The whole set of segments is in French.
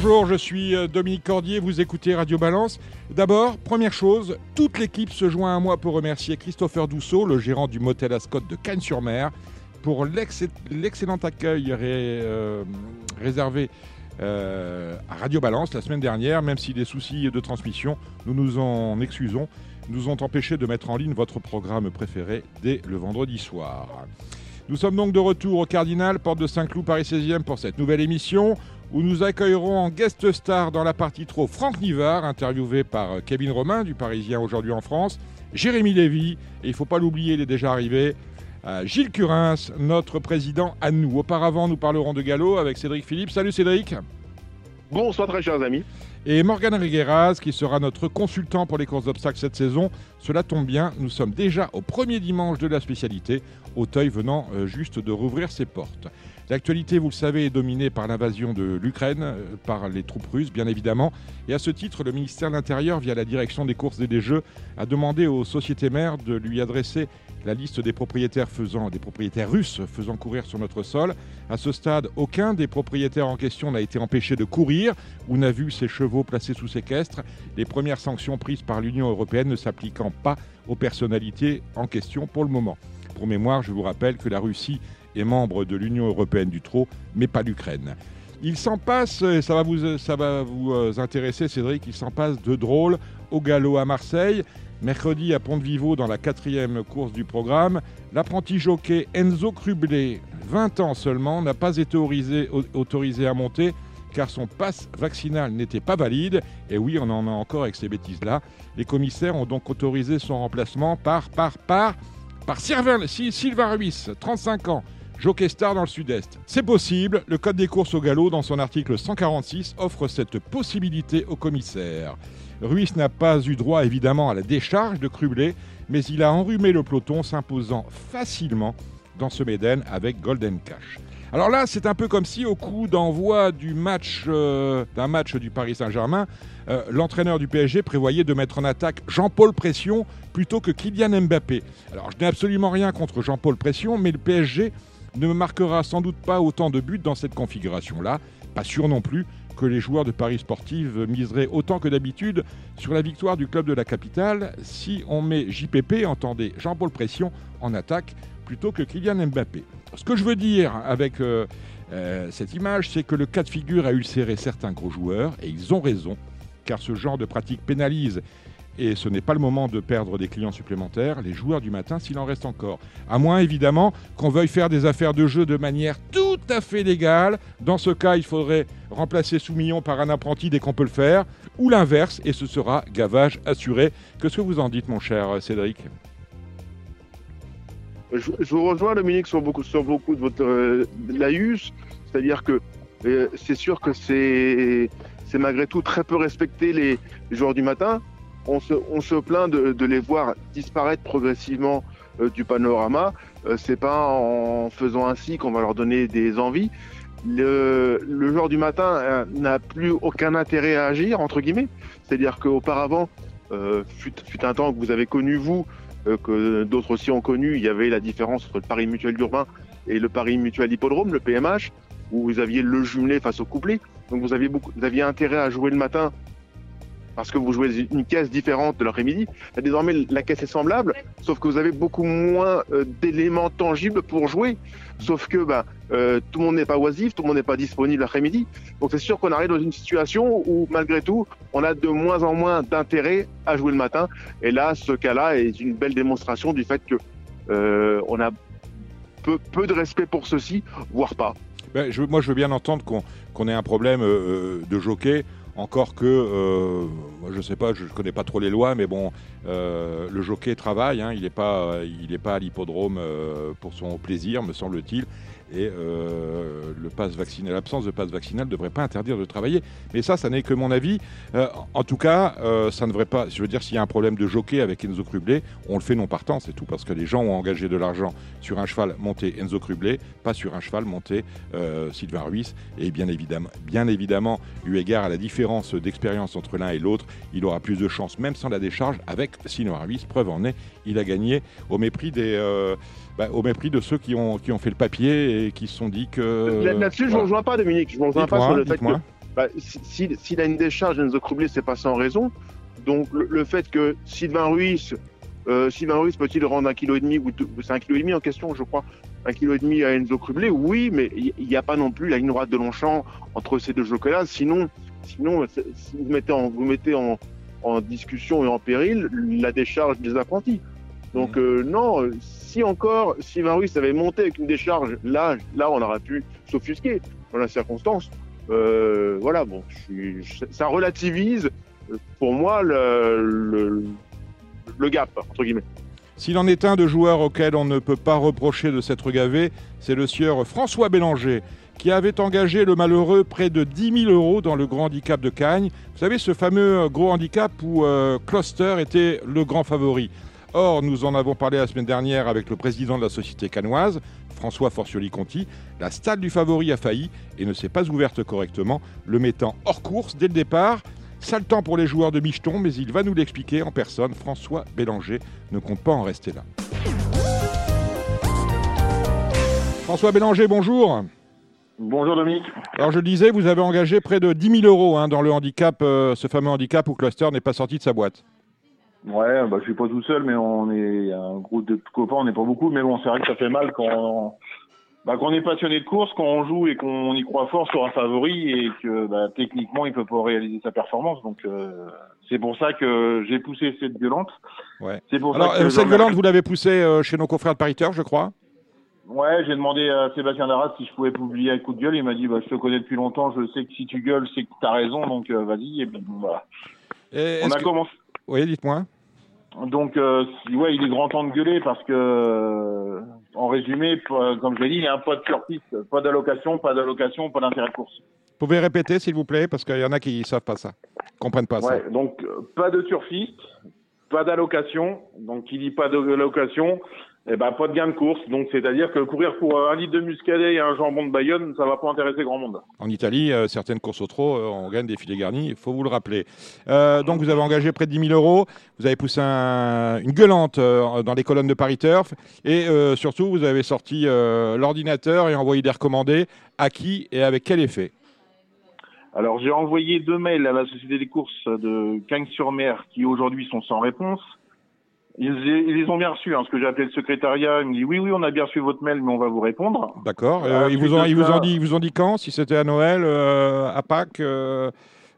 Bonjour, je suis euh, Dominique Cordier, vous écoutez Radio Balance. D'abord, première chose, toute l'équipe se joint à moi pour remercier Christopher Dousseau, le gérant du motel Ascot de Cannes-sur-Mer, pour l'excellent accueil euh, réservé euh, à Radio Balance la semaine dernière, même si des soucis de transmission, nous nous en excusons, nous ont empêché de mettre en ligne votre programme préféré dès le vendredi soir. Nous sommes donc de retour au Cardinal, porte de Saint-Cloud, Paris 16e, pour cette nouvelle émission où nous accueillerons en guest star dans la partie trop Franck Nivard, interviewé par euh, Kevin Romain du Parisien aujourd'hui en France, Jérémy Lévy, et il ne faut pas l'oublier, il est déjà arrivé, euh, Gilles Curins, notre président à nous. Auparavant, nous parlerons de galop avec Cédric Philippe. Salut Cédric. Bonsoir très chers amis. Et Morgan Rigueras, qui sera notre consultant pour les courses d'obstacles cette saison. Cela tombe bien, nous sommes déjà au premier dimanche de la spécialité, Auteuil venant euh, juste de rouvrir ses portes. L'actualité, vous le savez, est dominée par l'invasion de l'Ukraine, euh, par les troupes russes, bien évidemment. Et à ce titre, le ministère de l'Intérieur, via la direction des courses et des jeux, a demandé aux sociétés mères de lui adresser la liste des propriétaires faisant, des propriétaires russes faisant courir sur notre sol. À ce stade, aucun des propriétaires en question n'a été empêché de courir ou n'a vu ses chevaux placés sous séquestre. Les premières sanctions prises par l'Union européenne ne s'appliquant pas aux personnalités en question pour le moment. Pour mémoire, je vous rappelle que la Russie est membre de l'Union européenne du trot, mais pas l'Ukraine. Il s'en passe, ça va vous, ça va vous euh, intéresser Cédric, il s'en passe de drôle au galop à Marseille. Mercredi à Pont-de-Vivo, dans la quatrième course du programme, l'apprenti jockey Enzo Crublé, 20 ans seulement, n'a pas été autorisé, à monter car son passe vaccinal n'était pas valide. Et oui, on en a encore avec ces bêtises-là. Les commissaires ont donc autorisé son remplacement par, par, par, par Sylvain Ruiz, 35 ans, Jockey Star dans le Sud-Est. C'est possible, le Code des courses au galop, dans son article 146, offre cette possibilité aux commissaires. Ruiz n'a pas eu droit évidemment à la décharge de Crublé, mais il a enrhumé le peloton, s'imposant facilement dans ce Méden avec Golden Cash. Alors là, c'est un peu comme si au coup d'envoi du match euh, d'un match du Paris Saint-Germain, euh, l'entraîneur du PSG prévoyait de mettre en attaque Jean-Paul Pression plutôt que Kylian Mbappé. Alors je n'ai absolument rien contre Jean-Paul Pression, mais le PSG ne marquera sans doute pas autant de buts dans cette configuration-là. Pas sûr non plus que les joueurs de Paris Sportive miseraient autant que d'habitude sur la victoire du club de la capitale si on met JPP, entendez Jean-Paul Pression, en attaque plutôt que Kylian Mbappé. Ce que je veux dire avec euh, euh, cette image, c'est que le cas de figure a ulcéré certains gros joueurs, et ils ont raison, car ce genre de pratique pénalise et ce n'est pas le moment de perdre des clients supplémentaires, les joueurs du matin s'il en reste encore. À moins évidemment qu'on veuille faire des affaires de jeu de manière tout à fait légale. Dans ce cas, il faudrait remplacer Soumillon par un apprenti dès qu'on peut le faire, ou l'inverse, et ce sera gavage assuré. Qu'est-ce que vous en dites, mon cher Cédric? Je, vous rejoins, Dominique, sur beaucoup, de votre euh, laïus, c'est-à-dire que euh, c'est sûr que c'est malgré tout très peu respecté les joueurs du matin on se, plaint de, les voir disparaître progressivement euh, du panorama. Euh, c'est pas en faisant ainsi qu'on va leur donner des envies. Le, joueur du matin euh, n'a plus aucun intérêt à agir, entre guillemets. C'est-à-dire qu'auparavant, fut, fut, un temps que vous avez connu, vous, que d'autres aussi ont connu, il y avait la différence entre le Paris Mutuel urbain et le Paris Mutuel Hippodrome, le PMH, où vous aviez le jumelé face au couplet. Donc vous aviez, vous aviez intérêt à jouer le matin parce que vous jouez une caisse différente de l'après-midi. Désormais, la caisse est semblable, sauf que vous avez beaucoup moins euh, d'éléments tangibles pour jouer. Sauf que bah, euh, tout le monde n'est pas oisif, tout le monde n'est pas disponible l'après-midi. Donc c'est sûr qu'on arrive dans une situation où, malgré tout, on a de moins en moins d'intérêt à jouer le matin. Et là, ce cas-là est une belle démonstration du fait que euh, on a peu, peu de respect pour ceci, voire pas. Ben, je, moi, je veux bien entendre qu'on ait un problème de jockey. Encore que, euh, je ne sais pas, je ne connais pas trop les lois, mais bon, euh, le jockey travaille, hein, il n'est pas, il pas à l'hippodrome euh, pour son plaisir, me semble-t-il. Et euh, le pass vaccinal, l'absence de passe vaccinal ne devrait pas interdire de travailler. Mais ça, ça n'est que mon avis. Euh, en tout cas, euh, ça ne devrait pas. Je veux dire, s'il y a un problème de jockey avec Enzo Crublé, on le fait non partant, c'est tout, parce que les gens ont engagé de l'argent sur un cheval monté Enzo Crublé, pas sur un cheval monté Sylvain Ruiz. Et bien évidemment, bien évidemment, eu égard à la différence d'expérience entre l'un et l'autre, il aura plus de chances, même sans la décharge, avec Sylvain Ruiz. Preuve en est, il a gagné au mépris des. Bah, au mépris de ceux qui ont, qui ont fait le papier et qui se sont dit que. Là-dessus, je ne rejoins pas, Dominique. Je ne rejoins pas sur le fait que bah, s'il a une décharge, Enzo Crublé, c'est pas sans raison. Donc le, fait que Sylvain Ruiz, euh, Sylvain Ruiz peut-il rendre un kilo et demi ou c'est un kilo et demi en question, je crois, un kilo et demi à Enzo Crublé, oui, mais il n'y a pas non plus la ligne droite de Longchamp entre ces deux jockeys-là. Sinon, sinon, si vous mettez en, vous mettez en, en discussion et en péril la décharge des apprentis. Donc mmh. euh, non, si encore Sylvain Ruiz avait monté avec une décharge, là, là on aurait pu s'offusquer dans la circonstance. Euh, voilà, bon, ça relativise pour moi le, gap, entre guillemets. S'il en est un de joueurs auquel on ne peut pas reprocher de s'être gavé, c'est le sieur François Bélanger, qui avait engagé le malheureux près de 10 000 euros dans le grand handicap de Cagnes. Vous savez, ce fameux gros handicap où euh, Cluster était le grand favori. Or, nous en avons parlé la semaine dernière avec le président de la société canoise, François Forcioli-Conti. La stade du favori a failli et ne s'est pas ouverte correctement, le mettant hors course dès le départ. Sale temps pour les joueurs de Micheton, mais il va nous l'expliquer en personne. François Bélanger ne compte pas en rester là. François Bélanger, bonjour. Bonjour Dominique. Alors je le disais, vous avez engagé près de 10 000 euros hein, dans le handicap, euh, ce fameux handicap où Cluster n'est pas sorti de sa boîte. Ouais, bah, je suis pas tout seul, mais on est un groupe de copains, on n'est pas beaucoup, mais bon, c'est vrai que ça fait mal quand bah, on est passionné de course, quand on joue et qu'on y croit fort sur un favori et que bah, techniquement il peut pas réaliser sa performance. Donc euh, c'est pour ça que j'ai poussé cette violente. Ouais. C'est pour Alors, euh, cette violente, vous l'avez poussée euh, chez nos confrères de pariteur, je crois. Ouais, j'ai demandé à Sébastien Darras si je pouvais publier un coup de gueule. Il m'a dit bah, Je te connais depuis longtemps, je sais que si tu gueules, c'est que tu as raison, donc vas-y. Et puis voilà. on a commencé. Oui, dites-moi. Donc, euh, ouais, il est grand temps de gueuler parce que, euh, en résumé, comme je l'ai dit, il y a un pas de surpiste, pas d'allocation, pas d'allocation, pas d'intérêt de course. Vous pouvez répéter, s'il vous plaît, parce qu'il y en a qui ne savent pas ça, comprennent pas ouais, ça. Donc, euh, pas de turfiste, pas d'allocation. Donc, qui dit pas d'allocation, eh ben, pas de gain de course. Donc, c'est-à-dire que courir pour un litre de muscadet et un jambon de Bayonne, ça va pas intéresser grand monde. En Italie, euh, certaines courses au trot, euh, on gagne des filets garnis, il faut vous le rappeler. Euh, donc, vous avez engagé près de 10 000 euros. Vous avez poussé une gueulante dans les colonnes de Paris Turf. Et surtout, vous avez sorti l'ordinateur et envoyé des recommandés. À qui et avec quel effet? Alors j'ai envoyé deux mails à la Société des courses de Cagnes-sur-Mer qui aujourd'hui sont sans réponse. Ils, les ont bien reçus. Hein, ce que j'ai appelé le secrétariat, il me dit oui, oui, on a bien reçu votre mail, mais on va vous répondre. D'accord. Euh, ils, vous ont, ils, vous ont dit, ils vous ont dit quand Si c'était à Noël, euh, à Pâques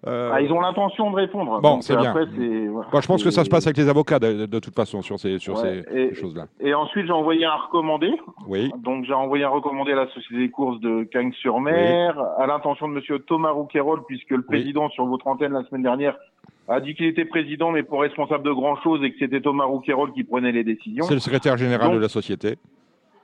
euh, ah, ils ont l'intention de répondre. Bon, c'est bien. je pense que ça se passe avec les avocats de, toute façon sur ces, sur ces, choses-là. Et ensuite, j'ai envoyé un recommandé. Oui. Donc, j'ai envoyé un recommandé à la Société des courses de Cagnes-sur-Mer, à l'intention de Monsieur Thomas Rouquayrol, puisque le président sur votre antenne la semaine dernière a dit qu'il était président, mais pour responsable de grand chose, et que c'était Thomas Rouquayrol qui prenait les décisions. C'est le secrétaire général de la société.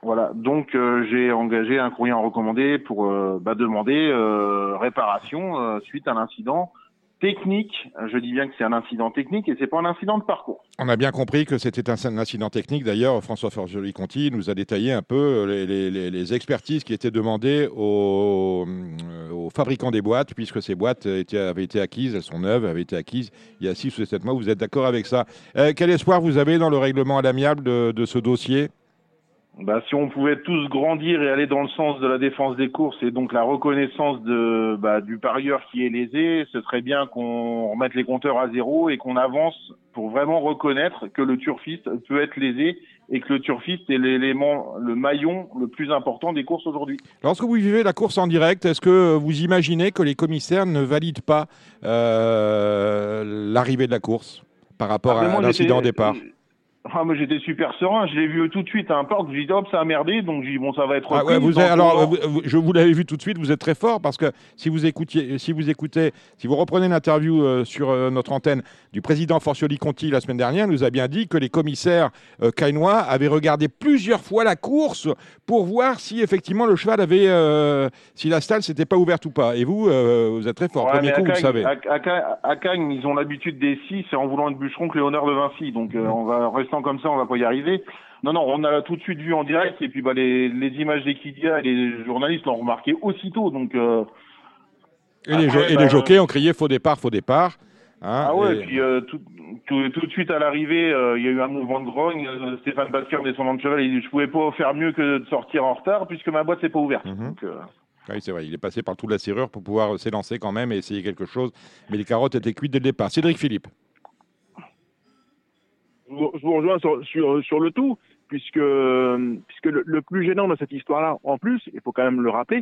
Voilà, donc euh, j'ai engagé un courrier en recommandé pour euh, bah, demander euh, réparation suite à l'incident technique. Je dis bien que c'est un incident technique et c'est pas un incident de parcours. On a bien compris que c'était un, incident technique. D'ailleurs, François Forgioli-Conti nous a détaillé un peu les, expertises qui étaient demandées aux, fabricants des boîtes, puisque ces boîtes avaient été acquises, elles sont neuves, avaient été acquises il y a 6 ou 7 mois. Vous êtes d'accord avec ça? Quel espoir vous avez dans le règlement à l'amiable de ce dossier? Bah, si on pouvait tous grandir et aller dans le sens de la défense des courses et donc la reconnaissance de, bah, du parieur qui est lésé, ce serait bien qu'on remette les compteurs à zéro et qu'on avance pour vraiment reconnaître que le turfiste peut être lésé et que le turfiste est l'élément, le maillon le plus important des courses aujourd'hui. Lorsque vous vivez la course en direct, est-ce que vous imaginez que les commissaires ne valident pas euh, l'arrivée de la course par rapport ah, à l'incident au départ? Ah, moi j'étais super serein, je l'ai vu tout de suite à un parc, j'ai dit hop, ça a merdé, donc j'ai dit bon, ça va être Ah ouais, vous alors, on- vous- vous- je vous l'avez vu tout de suite, vous êtes très fort parce que si vous écoutiez, si vous écoutez, si vous reprenez l'interview euh, sur euh, notre antenne du président Forcioli Conti la semaine dernière, il nous a bien dit que les commissaires euh, caïnois avaient regardé plusieurs fois la course pour voir si effectivement le cheval avait, euh, si la stalle s'était pas ouverte ou pas. Et vous, euh, vous êtes très fort. Ouais, Premier coup, à vous savez. À, à ils ont l'habitude des six, c'est en voulant être bûcheron que Léonard de Vinci. Donc, on va comme ça, on va pas y arriver. Non, non, on a tout de suite vu en direct, et puis bah, les, les images d'Equidia et les journalistes l'ont remarqué aussitôt. Donc, euh, Et les, jo- et bah, les jockeys ont crié faux départ, faux départ. Hein, ah ouais, et- puis euh, tout, tout, tout de suite à l'arrivée, euh, il y a eu un mouvement de grogne. Euh, Stéphane Basker, descendant de cheval, il dit je pouvais pas faire mieux que de sortir en retard puisque ma boîte s'est pas ouverte. Mhm. Donc, euh, Oui, c'est vrai, il est passé par toute la serrure pour pouvoir s'élancer quand même et essayer quelque chose. Mais les carottes étaient cuites dès le départ. Cédric Philippe. Je vous rejoins sur, sur, sur le tout, puisque, puisque le, le plus gênant de cette histoire-là, en plus, il faut quand même le rappeler,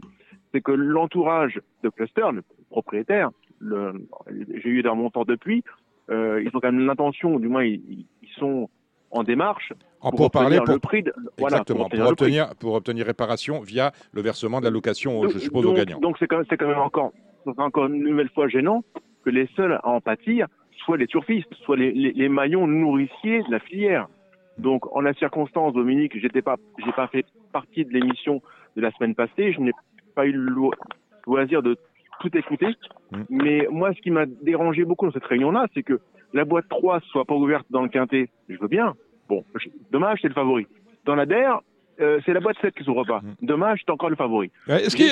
c'est que l'entourage de Cluster, le propriétaire, le, j'ai eu des remontants depuis, euh, ils ont quand même l'intention, du moins ils, ils- sont en démarche En pour, pour parler, pour, le prix. De, voilà, exactement, pour obtenir prix. pour obtenir réparation via le versement de la location, je Donc- suppose, aux gagnants. Donc c'est quand, quand même encore, encore une nouvelle fois gênant que les seuls à en pâtir soient les turfistes, soient les, les, les maillons nourriciers de la filière. Donc en la circonstance, Dominique, j'étais pas, j'ai pas fait partie de l'émission de la semaine passée, je n'ai pas eu le lo- loisir de tout écouter. Mm. Mais moi, ce qui m'a dérangé beaucoup dans cette réunion-là, c'est que la boîte 3 soit pas ouverte dans le quintet. Je veux bien. Bon, dommage, c'est le favori. Dans la DER, euh, c'est la boîte 7 qui s'ouvre pas. Mm. Dommage, c'est encore le favori. Euh, Est-ce qu'il que-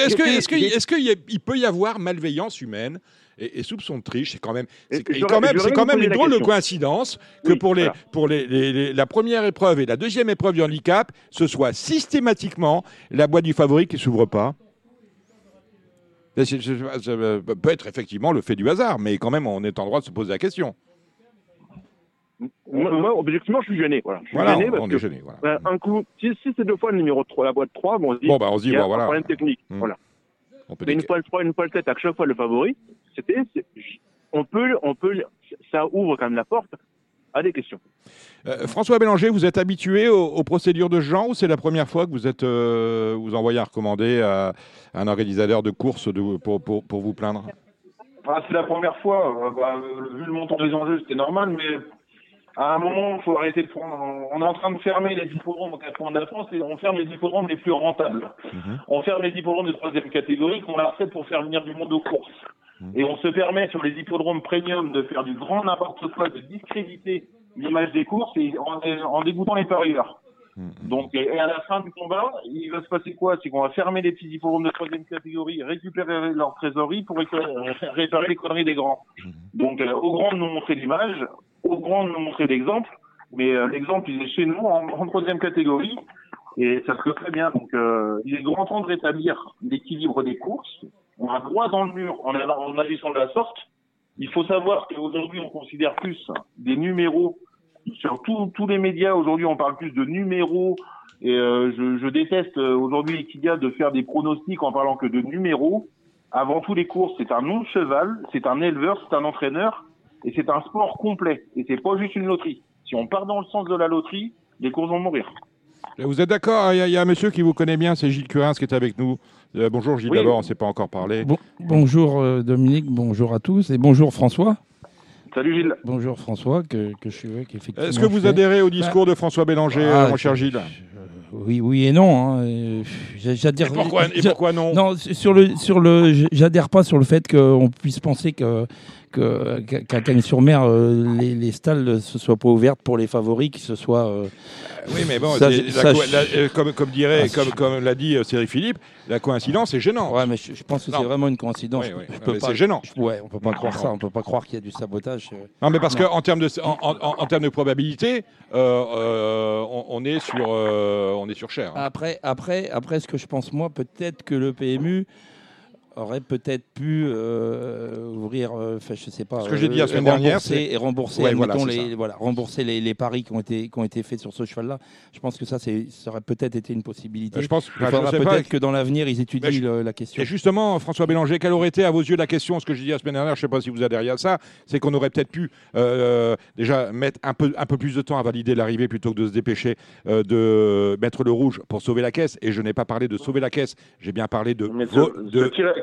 que- peut y avoir malveillance humaine et, et soupçon de triche? C'est quand même, c'est quand même, c'est quand même une drôle de coïncidence que Oui, pour, les, voilà. pour les, les- les- la première épreuve et la deuxième épreuve du handicap, ce soit systématiquement la boîte du favori qui s'ouvre pas. Ça peut être effectivement le fait du hasard, mais quand même, on est en droit de se poser la question. Moi, moi, objectivement, je suis gêné. Voilà. Je suis Voilà, gêné on, parce on que est gêné. Voilà. un coup, si, si c'est deux fois le numéro 3, la boîte 3, bon, on se dit, Bon, bah, on se dit, il y a bon, un voilà. problème technique. Mm. Voilà. On peut Mais une fois le 3, une fois le 7, à chaque fois le favori, c'était, on peut, on peut, ça ouvre quand même la porte à des questions. Euh, François Bélanger, vous êtes habitué aux, aux procédures de ce genre ou c'est la première fois que vous êtes euh, vous envoyez un recommandé à un organisateur de course de- pour, pour, pour vous plaindre? Ah, c'est la première fois. Euh, bah, vu le montant des enjeux, c'était normal, mais à un moment, il faut arrêter de prendre. On est en train de fermer les hippodromes au 80 de la France et on ferme les hippodromes les plus rentables. Mhm. On ferme les hippodromes de troisième catégorie qu'on a fait pour faire venir du monde aux courses. Mhm. Et on se permet sur les hippodromes premium de faire du grand n'importe quoi, de discréditer l'image des courses et en, en dégoûtant les parieurs. Mhm. Donc, et à la fin du combat, il va se passer quoi? C'est qu'on va fermer les petits hippodromes de troisième catégorie, récupérer leur trésorerie pour réparer les conneries des grands. Donc, euh, aux grands de nous montrer l'image, aux grands de nous montrer l'exemple, mais euh, l'exemple, il est chez nous en, en troisième catégorie, et ça se fait très bien. Donc, euh, il est grand temps de rétablir l'équilibre des courses. On a droit dans le mur en agissant de la sorte. Il faut savoir qu'aujourd'hui, on considère plus des numéros sur tous- tous les médias. Aujourd'hui, on parle plus de numéros. Et euh, je, je déteste euh, aujourd'hui Equidia de faire des pronostics en parlant que de numéros. Avant tous les courses, c'est un nom de cheval, c'est un éleveur, c'est un entraîneur, et c'est un sport complet. Et c'est pas juste une loterie. Si on part dans le sens de la loterie, les courses vont mourir. Vous êtes d'accord Il y, a- il y a un monsieur qui vous connaît bien, c'est Gilles Curins qui est avec nous. Euh, bonjour Gilles Oui. d'abord, on ne s'est pas encore parlé. Bon- bonjour euh, Dominique, bonjour à tous et bonjour François. Salut Gilles. Bonjour François, que, que je suis avec effectivement. Est-ce que vous adhérez au discours de François Bélanger, Ah, euh, mon cher Gilles Oui, oui et non. hein, euh, j'a- J'adhère. et pourquoi, et pourquoi non? Non, sur le, sur le, j'adhère pas sur le fait qu'on puisse penser que que- qu'à Cagnes-sur-Mer, euh, les, les stalles ne se soient pas ouvertes pour les favoris, qui se soient. euh, Oui, mais bon, Ça, la je- la- euh, comme, comme dirait, Ah, comme, l'a dit Cédric Philippe, la coïncidence est gênante. Ouais, mais je, je pense que c'est vraiment une coïncidence. Oui, oui, c'est gênant. je- ouais, on peut pas Non, croire non. ça. On peut pas croire qu'il y a du sabotage. Non, mais parce qu'en termes de, en, en- en- en termes de probabilité, euh, euh, on, on est sur, euh, on est sur cher. hein. Après, après, après, ce que je pense moi, peut-être que le PMU aurait peut-être pu euh, ouvrir, euh, enfin je sais pas, Ce que j'ai dit la semaine dernière, rembourser- c'est- et rembourser, Ouais, voilà, les, voilà, rembourser les, les paris qui ont été qui ont été faits sur ce cheval-là. Je pense que ça, c'est, ça aurait peut-être été une possibilité. Je pense, Il faudra sais peut-être que dans l'avenir ils étudient Mais je- le- la question. Et justement, François Bélanger, quelle aurait été à vos yeux la question Ce que j'ai dit la semaine dernière, je ne sais pas si vous adhériez à ça, c'est qu'on aurait peut-être pu euh, déjà mettre un peu, un peu plus de temps à valider l'arrivée plutôt que de se dépêcher euh, de mettre le rouge pour sauver la caisse. Et je n'ai pas parlé de sauver la caisse, j'ai bien parlé de,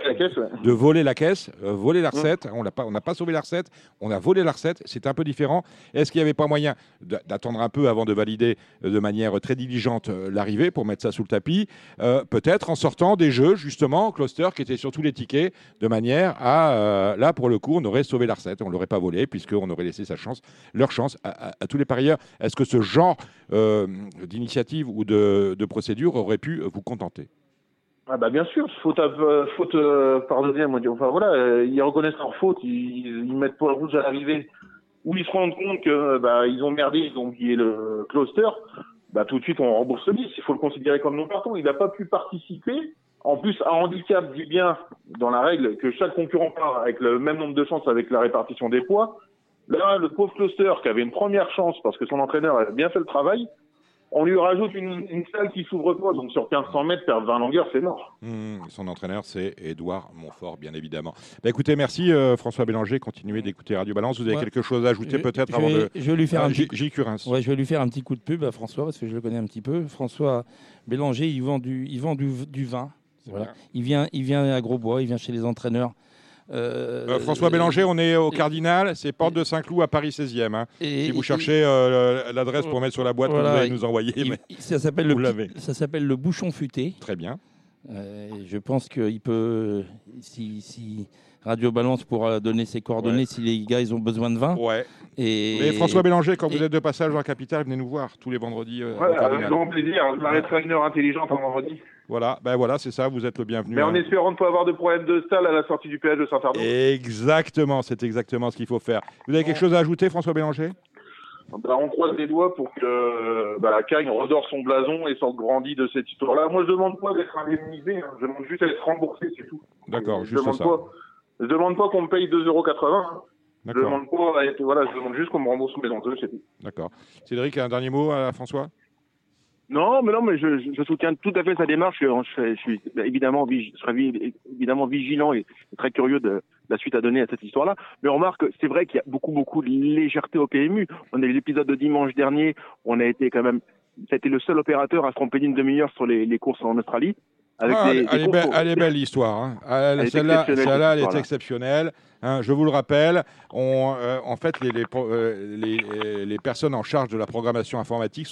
la caisse, ouais. de voler la caisse, euh, voler la recette. On l'a pas, on n'a pas sauvé la recette, on a volé la recette. C'est un peu différent. Est-ce qu'il n'y avait pas moyen d'attendre un peu avant de valider euh, de manière très diligente euh, l'arrivée pour mettre ça sous le tapis Euh, Peut-être en sortant des jeux justement cluster qui étaient sur tous les tickets, de manière à euh, là pour le coup on aurait sauvé la recette, on l'aurait pas volé puisqu'on aurait laissé sa chance, leur chance à, à- à tous les parieurs. Est-ce que ce genre euh, d'initiative ou de, de procédure aurait pu vous contenter? Ah bah bien sûr, faute, à- euh, faute euh, enfin voilà, euh, ils reconnaissent leur faute, ils, ils mettent pas le rouge à l'arrivée, ou ils se rendent compte que bah ils ont merdé, ils ont oublié le cluster, bah tout de suite on rembourse le bis, il faut le considérer comme non partant, il n'a pas pu participer, en plus un handicap dit bien dans la règle que chaque concurrent part avec le même nombre de chances avec la répartition des poids, là le pauvre cluster qui avait une première chance parce que son entraîneur avait bien fait le travail, on lui rajoute une, une salle qui s'ouvre pas, donc sur 1500 mètres, perdre 20 longueurs, c'est mort. Mmh, son entraîneur, c'est Édouard Montfort, bien évidemment. Bah, écoutez, merci euh, François Bélanger. Continuez d'écouter Radio Balance. Vous avez Ouais. quelque chose à ajouter peut-être je avant vais, de. je vais lui faire Ah, un petit J. Curins. Ouais, je vais lui faire un petit coup de pub à François parce que je le connais un petit peu. François Bélanger, il vend du, il vend du, du vin. Voilà. Il vient, il vient à Grosbois, il vient chez les entraîneurs. Euh, Euh, François Bélanger, on est au Cardinal, c'est Porte de Saint-Cloud à Paris 16e. hein. et- Si vous et- cherchez euh, l'adresse pour mettre sur la boîte Voilà, que vous allez nous envoyer, il- mais ça s'appelle le, vous petit- l'avez. ça s'appelle le bouchon futé. très bien. Euh, je pense qu'il peut, si, si Radio Balance pourra donner ses coordonnées, Ouais. si les gars ils ont besoin de vin. Ouais. Et, Et François Bélanger, quand vous êtes de passage dans la capitale, venez nous voir tous les vendredis. euh, au Ouais, avec grand plaisir. Je m'arrêterai à une heure intelligente un vendredi. Voilà, ben voilà, c'est ça, vous êtes le bienvenu. Mais en hein. espérant ne pas avoir de problème de salle à la sortie du péage de Saint-Arnaud. Exactement, c'est exactement ce qu'il faut faire. Vous avez quelque chose à ajouter, François Bélanger? Bah, on croise les doigts pour que bah, la Cagne redore son blason et sorte grandi de cette histoire-là. Moi, je demande pas d'être indemnisé. hein. Je demande juste d'être remboursé, c'est tout. D'accord, juste demande ça. Pas, je demande pas qu'on me paye 2,80€. Hein. Je demande pas à être- voilà, je demande juste qu'on me rembourse mes enjeux, c'est tout. d'accord. Cédric, un dernier mot à François? Non, mais non, mais je, je- je soutiens tout à fait sa démarche. Je, suis évidemment, je serai vi- évidemment vigilant et très curieux de la suite à donner à cette histoire-là. Mais on remarque, c'est vrai qu'il y a beaucoup, beaucoup de légèreté au PMU. On a eu l'épisode de dimanche dernier. On a été quand même, ça a été le seul opérateur à se tromper d'une demi-heure sur les, les courses en Australie. Avec Ah, des- elle, des elle est belle, elle est belle l'histoire. hein. Elle- Elle est Celle-là, elle est exceptionnelle. Hein. je vous le rappelle, euh, en fait, euh, euh, les personnes en charge de la programmation informatique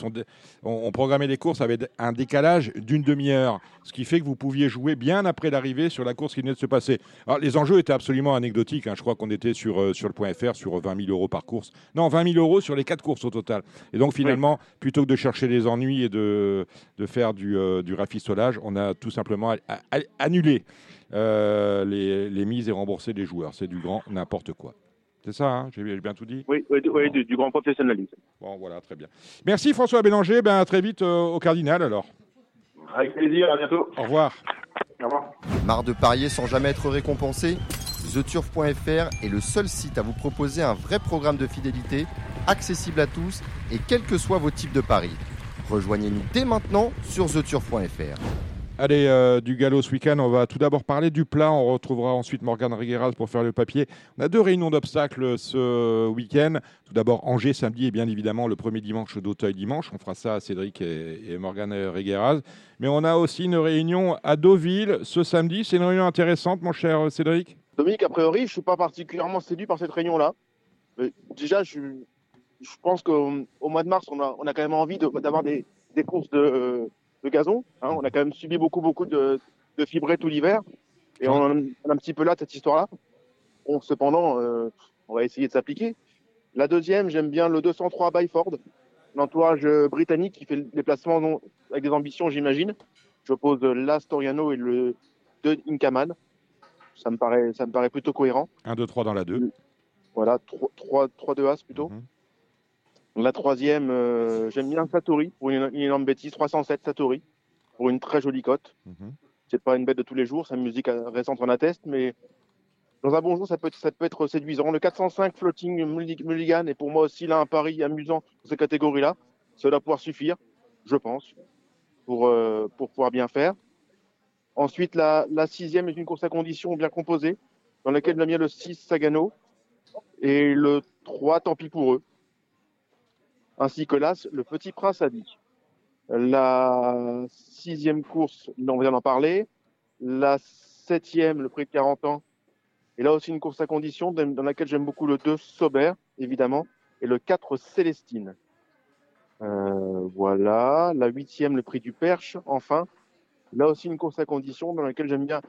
ont, programmé les courses avec un décalage d'une demi-heure, ce qui fait que vous pouviez jouer bien après l'arrivée sur la course qui venait de se passer. Alors, les enjeux étaient absolument anecdotiques. hein. Je crois qu'on était sur, sur le point .fr sur 20 000 euros par course. Non, 20 000 euros sur les quatre courses au total. Et donc, finalement, plutôt que de chercher les ennuis et de, de faire du, du rafistolage, on a tout simplement annulé les, les mises et remboursé les joueurs. C'est du grand n'importe quoi. C'est ça, hein j'ai bien tout dit? Oui, oui, oui, du, du grand professionnalisme. Bon, voilà, très bien. Merci François Bélanger. Ben, à très vite euh, au Cardinal alors. Avec plaisir, à bientôt. Au revoir. Au revoir. Marre de parier sans jamais être récompensé? TheTurf.fr est le seul site à vous proposer un vrai programme de fidélité, accessible à tous et quels que soient vos types de paris. Rejoignez-nous dès maintenant sur TheTurf.fr. Allez, euh, du galop ce week-end, on va tout d'abord parler du plat. On retrouvera ensuite Morgane Rigueras pour faire le papier. On a deux réunions d'obstacles ce week-end. Tout d'abord Angers samedi et bien évidemment le premier dimanche d'Auteuil dimanche. On fera ça à Cédric et, et Morgane Rigueras. Mais on a aussi une réunion à Deauville ce samedi. C'est une réunion intéressante, mon cher Cédric. Dominique, a priori, je ne suis pas particulièrement séduit par cette réunion-là. Déjà, je, pense qu'au au mois de mars, on a, quand même envie d'avoir des, des courses de, de gazon. hein. On a quand même subi beaucoup, beaucoup de, de tout l'hiver. Et on, en a- on a un petit peu là cette histoire-là. Bon, cependant, euh, on va essayer de s'appliquer. La deuxième, j'aime bien le 203 Byford, l'entourage euh, britannique qui fait le déplacement non- avec des ambitions, j'imagine. J'oppose euh, l'Astoriano et le 2 Incaman. Ça me paraît, ça me paraît plutôt cohérent. 1, 2, 3 dans la 2. Voilà, 3, 2 As plutôt. Mhm. La troisième, euh, j'aime bien Satori pour une, une énorme bêtise. 307 Satori pour une très jolie cote. Mhm. C'est pas une bête de tous les jours, sa musique récente en atteste, mais dans un bon jour, ça peut être, ça peut être séduisant. Le 405 Floating Mulligan est pour moi aussi là un pari amusant dans cette catégorie-là. Cela doit pouvoir suffire, je pense, pour, euh, pour pouvoir bien faire. Ensuite, la, la sixième est une course à condition bien composée, dans laquelle a mis le 6 Sagano et le 3 Tant pis pour eux, ainsi que l'As, le Petit Prince a dit. La sixième course, on vient d'en parler. La septième, le prix de 40 ans. Et là aussi une course à condition dans laquelle j'aime beaucoup le 2 Sober, évidemment, et le 4 Célestine. Euh, voilà. La huitième, le prix du Perche, enfin. Là aussi une course à condition dans laquelle j'aime bien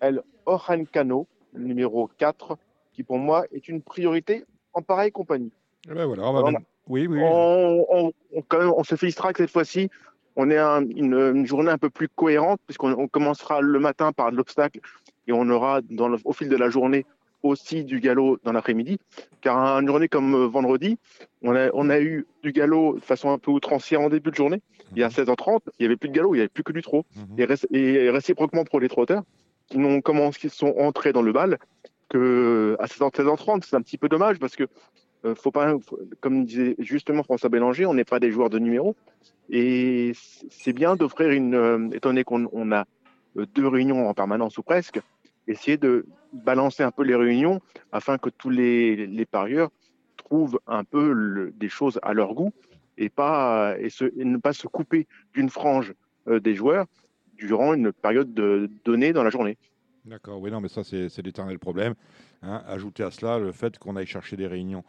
El Ojancano, le numéro 4, qui pour moi est une priorité en pareille compagnie. Eh ben voilà, on va oui, oui. On, quand même, on se félicitera que cette fois-ci, on ait une, journée un peu plus cohérente, puisqu'on commencera le matin par l'obstacle et on aura dans au fil de la journée aussi du galop dans l'après-midi. Car une journée comme euh, vendredi, on a, on a eu du galop de façon un peu outrancière en début de journée. Il y a 16h30, il n'y avait plus de galop, il n'y avait plus que du trot. Mhm. et, réciproquement pour les trotteurs, qui, n'ont qui sont entrés dans le bal, que à 16h30, c'est un petit peu dommage parce que faut pas, comme disait justement François Bélanger, on n'est pas des joueurs de numéro. Et c'est bien d'offrir une, euh, étant donné qu'on a euh, deux réunions en permanence ou presque, essayer de balancer un peu les réunions afin que tous les, les parieurs trouvent un peu des choses à leur goût et, pas, et, ne pas se couper d'une frange des joueurs durant une période de, donnée dans la journée. D'accord, oui, non, mais ça, c'est l'éternel problème. Hein. Ajouter à cela le fait qu'on aille chercher des réunions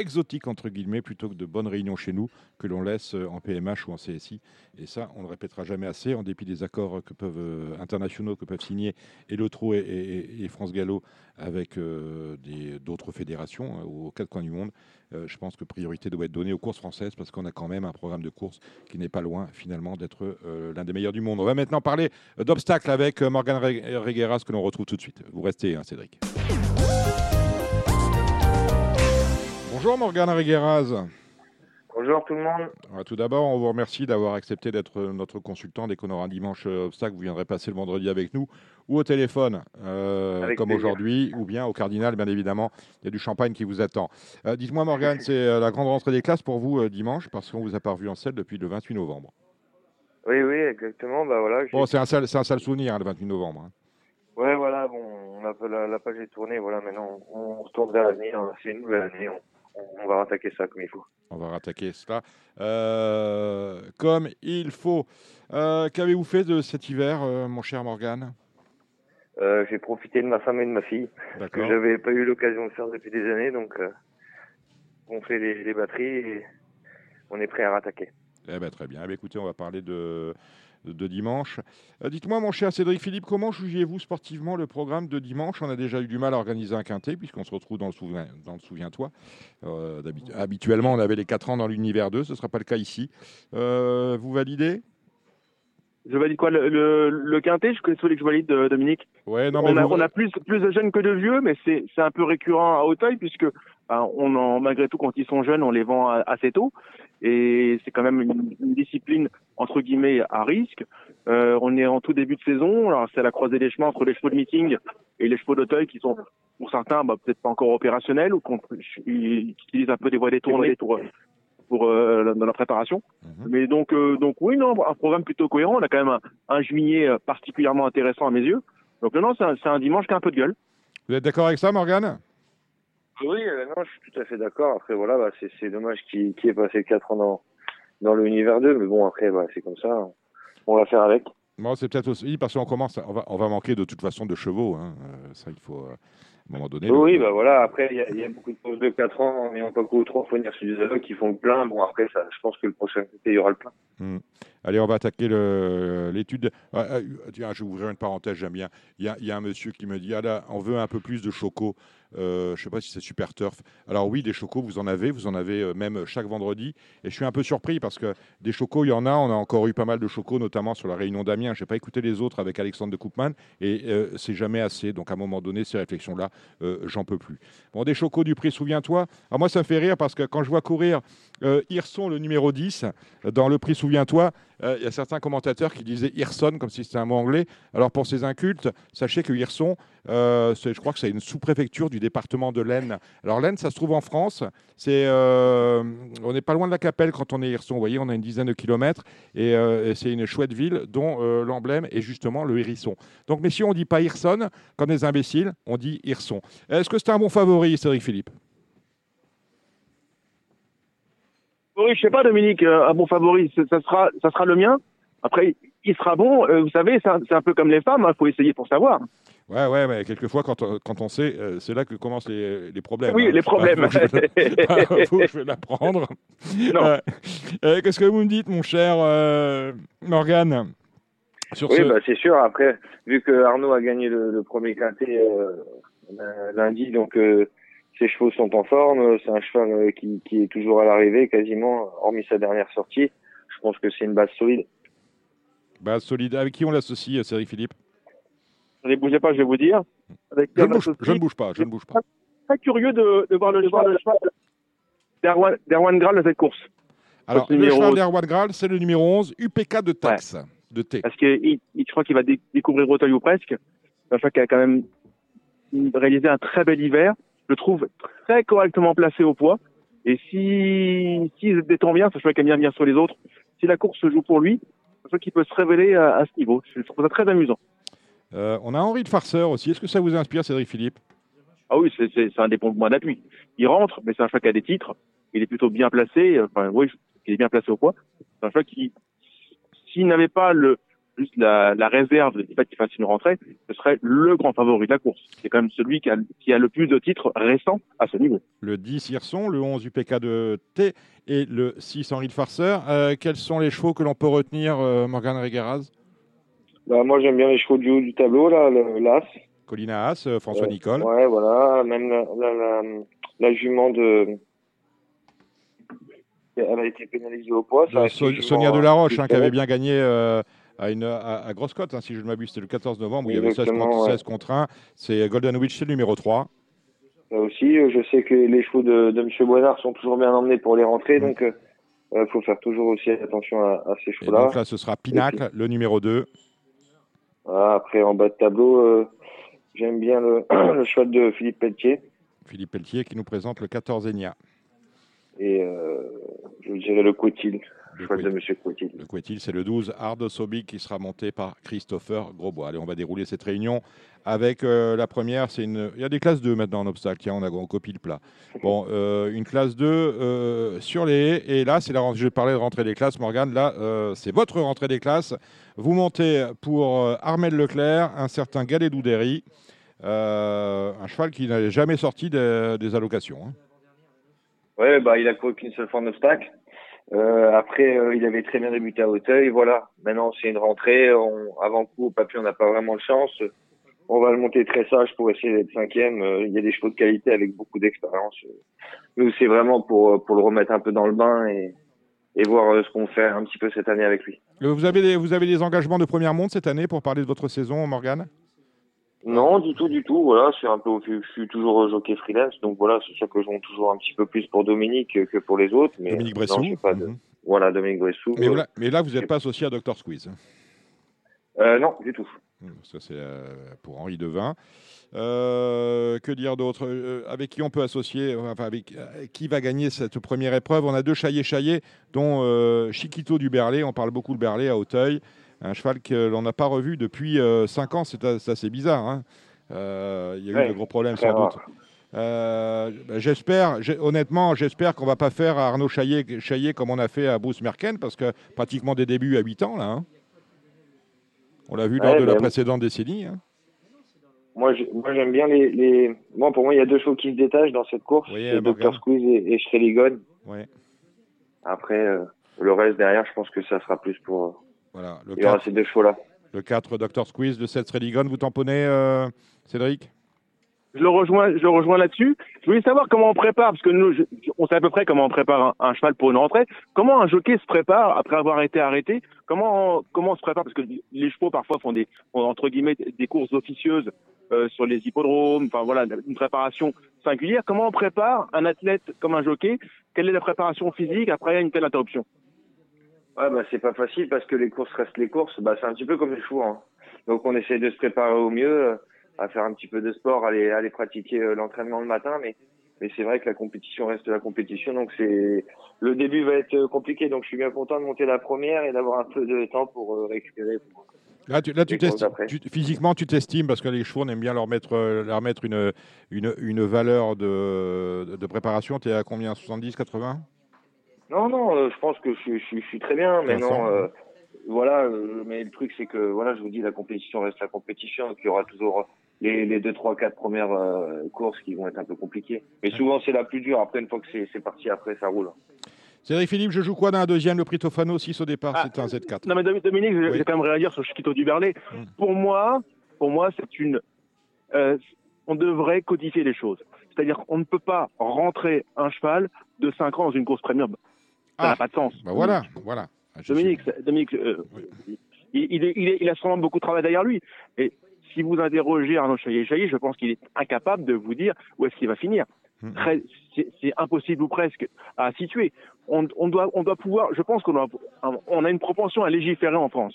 exotiques, entre guillemets, plutôt que de bonnes réunions chez nous, que l'on laisse euh, en PMH ou en CSI. Et ça, on ne le répétera jamais assez, en dépit des accords que peuvent, euh, internationaux que peuvent signer et et, France Gallo avec euh, d'autres fédérations hein, aux quatre coins du monde. je pense que priorité doit être donnée aux courses françaises parce qu'on a quand même un programme de course qui n'est pas loin finalement d'être l'un des meilleurs du monde. On va maintenant parler d'obstacles avec Morgan Regueras que l'on retrouve tout de suite. Vous restez, hein, Cédric. Bonjour Morgane Regueraz. Bonjour tout le monde. tout d'abord, on vous remercie d'avoir accepté d'être notre consultant dès qu'on aura un dimanche euh, obstacle. Vous viendrez passer le vendredi avec nous ou au téléphone, euh, comme aujourd'hui, ou bien au Cardinal, bien évidemment. Il y a du champagne qui vous attend. Euh, dites-moi, Morgane, c'est la grande rentrée des classes pour vous dimanche, parce qu'on vous a pas revu en selle depuis le 28 novembre. Oui, oui, exactement. Bah, voilà, bon, c'est un, sale, un sale souvenir, hein, le 28 novembre. Hein. Ouais, voilà, bon, la, la, page est tournée, voilà, maintenant on, retourne vers l'avenir, c'est une nouvelle année, on va rattaquer ça comme il faut. On va rattaquer cela euh, comme il faut. Euh, qu'avez-vous fait de cet hiver, euh, mon cher Morgan J'ai profité de ma femme et de ma fille, que j'avais pas eu l'occasion de faire depuis des années. Donc, on fait les, batteries et on est prêt à rattaquer. Eh ben, très bien. Eh ben, écoutez, on va parler de, de dimanche. Euh, dites-moi, mon cher Cédric Philippe, comment jugez-vous sportivement le programme de dimanche? On a déjà eu du mal à organiser un quintet, puisqu'on se retrouve dans le, souviens, dans le Souviens-toi. Euh, habituellement, on avait les 4 ans dans l'univers 2, ce ne sera pas le cas ici. Euh, vous validez? Je valide quoi le, le, quintet Je celui que je valide, Dominique. Ouais, non, mais on, a, plus, plus de jeunes que de vieux, mais c'est un peu récurrent à Hauteuil, puisque ben, on en, malgré tout, quand ils sont jeunes, on les vend assez tôt. Et c'est quand même une, une, discipline, entre guillemets, à risque. Euh, on est en tout début de saison. Alors, c'est la croisée des chemins entre les chevaux de meeting et les chevaux d'Auteuil qui sont, pour certains, bah, peut-être pas encore opérationnels ou qui utilisent un peu des voies détournées pour, pour euh, dans la préparation. Mhm. Mais donc, euh, donc oui, non, un programme plutôt cohérent. On a quand même un, juillet euh, particulièrement intéressant à mes yeux. Donc non, c'est un, un, dimanche qui a un peu de gueule. Vous êtes d'accord avec ça, Morgane? Oui, non, je suis tout à fait d'accord. Après, voilà, bah, c'est dommage qu'il ait passé 4 ans dans, dans l'univers 2, mais bon, après, bah, c'est comme ça. On va faire avec. Bon, c'est peut-être aussi parce qu'on commence, on va, on va manquer de toute façon de chevaux. Hein. ça, il faut moment donné. Oui, bah voilà, après, il y, a beaucoup de pauses de 4 ans, mais on peut ou 3 faut venir sur des qui font le plein. Bon, après, ça, je pense que le prochain côté, il y aura le plein. Hmm. Allez, on va attaquer l'étude. Ah, ah, tiens, je vais ouvrir une parenthèse, j'aime bien. Il y, a un monsieur qui me dit ah là, on veut un peu plus de choco. Euh, je ne sais pas si c'est Super Turf. Alors oui, des chocos, vous en avez, vous en avez euh, même chaque vendredi. Et je suis un peu surpris parce que des chocos, il y en a. On a encore eu pas mal de chocos, notamment sur la réunion d'Amiens. Je n'ai pas écouté les autres avec Alexandre de Koopman et euh, c'est jamais assez. Donc à un moment donné, ces réflexions-là, j'en peux plus. Bon, des chocos du prix, souviens-toi. Alors moi, ça me fait rire parce que quand je vois courir Hirson, le numéro 10, dans le prix, souviens-toi, euh, il y a certains commentateurs qui disaient Hirson comme si c'était un mot anglais. Alors pour ces incultes, sachez que Hirson, euh, je crois que c'est une sous-préfecture du département de l'Aisne. Alors l'Aisne, ça se trouve en France. Euh, on n'est pas loin de la Capelle quand on est Hirson. Vous voyez, on a une dizaine de kilomètres et, c'est une chouette ville dont l'emblème est justement le hérisson. Donc messieurs, on dit pas Hirson comme des imbéciles, on dit Hirson. Est-ce que c'est un bon favori, Cédric Philippe? Oui, je sais pas, Dominique, euh, un bon favori, ça sera, ça sera le mien. Après, il sera bon. Euh, vous savez, c'est un peu comme les femmes, il hein, faut essayer pour savoir. Ouais, ouais, mais quelquequefois, quand, quand on sait, euh, c'est là que commencent les, les problèmes. Oui, hein. les problèmes. Pas, je vais l'apprendre. Qu'est-ce que vous me dites, mon cher Morgane sur Oui, bah, c'est sûr. Après, vu que Arnaud a gagné le, premier quintet lundi, donc ses chevaux sont en forme. C'est un cheval euh, qui, qui, est toujours à l'arrivée, quasiment, hormis sa dernière sortie. Je pense que c'est une base solide. Base solide. Avec qui on l'associe, euh, Cédric Philippe? Ne bougez pas, je vais vous dire. Avec je, ne bouge, je, ne bouge, pas, je ne bouge pas. Très curieux de, de voir le cheval, d'Erwan Graal dans cette course. Alors, le cheval d'Erwan Graal, c'est le numéro 11, UPK de taxe. De T. Parce que je crois qu'il va découvrir Auteuil ou presque. Un cheval qui a quand même réalisé un très bel hiver le trouve très correctement placé au poids. Et si, si se détend bien, fait qu'il aime bien venir sur les autres. Si la course se joue pour lui, ça qu'il peut se révéler à, ce niveau. Je trouve ça très amusant. Euh, on a Henri de Farceur aussi. Est-ce que ça vous inspire, Cédric Philippe? Ah oui, c'est un des points de d'appui. Il rentre, mais c'est un choix qui a des titres. Il est plutôt bien placé. Enfin, oui, il est bien placé au poids. C'est un choix qui, s'il n'avait pas le, la, la réserve du fait qu'il fasse une rentrée, ce serait le grand favori de la course. C'est quand même celui qui a, qui a, le plus de titres récents à ce niveau. Le 10 Hirson, le 11 UPK de T et le 6 Henri de Farceur. Euh, quels sont les chevaux que l'on peut retenir, euh, Morgane Regueraz bah, Moi, j'aime bien les chevaux du haut du tableau, là, l'As. Colina As, euh, François Nicole. Ouais, voilà. Même la, la, la, jument de elle a été pénalisée au poids. Sonia Delaroche, hein, qui avait bien gagné euh, à, une, à, grosse cote, hein, si je ne m'abuse, c'était le 14 novembre, où il y avait 16 contre, 1. C'est Golden Witch, c'est le numéro 3. Là aussi, euh, je sais que les chevaux de, de M. Boinard sont toujours bien emmenés pour les rentrées, mmh. donc il euh, faut faire toujours aussi attention à, ces chevaux-là. Donc là, ce sera Pinacle, le numéro 2. après, en bas de tableau, j'aime bien le, le cheval de Philippe Pelletier. Philippe Pelletier qui nous présente le 14 Enia. Et je dirais le Cotil. Le choix de M. Couetil. Le Couetil, c'est le 12, Ardo Sobig, qui sera monté par Christopher Grosbois. Allez, on va dérouler cette réunion avec euh, la première. C'est une... Il y a des classes 2 maintenant en obstacle. Tiens, on, a... on copie le plat. Bon, euh, une classe 2 euh, sur les haies. Et là, c'est la... je parlais de rentrée des classes, Morgane. Là, c'est votre rentrée des classes. Vous montez pour Armel Leclerc, un certain Galet Doudéry, un cheval qui n'avait jamais sorti des, allocations. Hein. Oui, bah, il a couru qu'une seule fois en obstacle? Euh, après, euh, il avait très bien débuté à Hauteuil. Voilà. Maintenant, c'est une rentrée. On, avant coup, au papier, on n'a pas vraiment de chance. On va le monter très sage pour essayer d'être cinquième. Euh, il y a des chevaux de qualité avec beaucoup d'expérience. Nous, c'est vraiment pour pour le remettre un peu dans le bain et et voir ce qu'on fait un petit peu cette année avec lui. Vous avez des, vous avez des engagements de première monte cette année pour parler de votre saison, Morgane? Non, du tout, du tout. Voilà, c'est un peu, je suis toujours jockey freelance, donc voilà, c'est ça que je monte toujours un petit peu plus pour Dominique que pour les autres. Mais Dominique Bressou. pas de... Mhm. Voilà, Dominique Bressou. Mais, mais là, vous n'êtes pas associé à Dr Squeeze. Euh, non, du tout. Ça, c'est euh, pour Henri Devin. Euh, que dire d'autre? Avec qui on peut associer Enfin, avec qui va gagner cette première épreuve? On a deux chaillés chaillés, dont Chiquito du Berlay. On parle beaucoup de Berlay à Hauteuil. Un cheval que l'on n'a pas revu depuis 5 ans, c'est assez bizarre. Hein. il y a eu de gros problèmes sans doute. Euh, bah, j'espère, honnêtement, j'espère qu'on va pas faire à Arnaud Chaillet, comme on a fait à Bruce Merken, parce que pratiquement des débuts à 8 ans, là. Hein. On l'a vu lors de la précédente décennie. Hein. Moi, j'aime bien les, les, pour moi, il y a deux chevaux qui se détachent dans cette course. c'est Dr. Squeeze et, et Ouais. Après, euh, le reste derrière, je pense que ça sera plus pour. Voilà. Le il y aura ces deux chevaux-là. Le 4, Dr. Squeeze, le 7, Shreligon. Vous tamponnez, euh, Cédric? Je le rejoins, je le rejoins là-dessus. Je voulais savoir comment on prépare, parce que nous, on sait à peu près comment on prépare un, cheval pour une rentrée. Comment un jockey se prépare après avoir été arrêté? Comment on, comment on se prépare? Parce que les chevaux parfois font des entre guillemets des courses officieuses euh, sur les hippodromes. Enfin voilà, une préparation singulière. Comment on prépare un athlète comme un jockey? Quelle est la préparation physique après une telle interruption? Ouais, bah, c'est pas facile parce que les courses restent les courses. Bah, c'est un petit peu comme les chevaux. Hein. Donc, on essaie de se préparer au mieux, euh, à faire un petit peu de sport, aller, aller pratiquer euh, l'entraînement le matin. Mais, mais c'est vrai que la compétition reste la compétition. Donc, c'est, le début va être euh, compliqué. Donc, je suis bien content de monter la première et d'avoir un peu de temps pour euh, récupérer. pour- Là, tu, là, tu tu- physiquement, tu t'estimes parce que les chevaux, on aime bien leur mettre, leur mettre une, une, une valeur de, de préparation. Tu es à combien? 70, 80 Non, non, euh, je pense que je, suis- je, je suis très bien. Non, euh, voilà. euh, mais le truc, c'est que, voilà, je vous dis, la compétition reste la compétition. Donc, il y aura toujours les, les deux, trois, quatre premières euh, courses qui vont être un peu compliquées. Mais souvent, c'est la plus dure. Après, une fois que c'est parti, après, ça roule. Cédric Philippe, je joue quoi dans la deuxième Le prix Tofano, 6 au départ, Ah, c'est un Z4. Non mais Domi- Dominique, j'ai Oui. j'ai quand même réagir sur Chiquito du Berlay. Mm. Pour moi, pour moi, c'est une. euh, on devrait codifier les choses. C'est-à-dire qu'on ne peut pas rentrer un cheval de 5 ans dans une course premium. Ça Ah. n'a pas de sens. Bah voilà, voilà. Je suis- Dominique, Dominique, euh, Oui. il, il, est- il, est- il a sûrement beaucoup de travail derrière lui. Et si vous interrogez Arnaud Chaillet-Chaillet, je pense qu'il est incapable de vous dire où est-ce qu'il va finir. Très- C'est impossible ou presque à situer. On, on doit, on doit pouvoir. Je pense qu'on a, on a une propension à légiférer en France.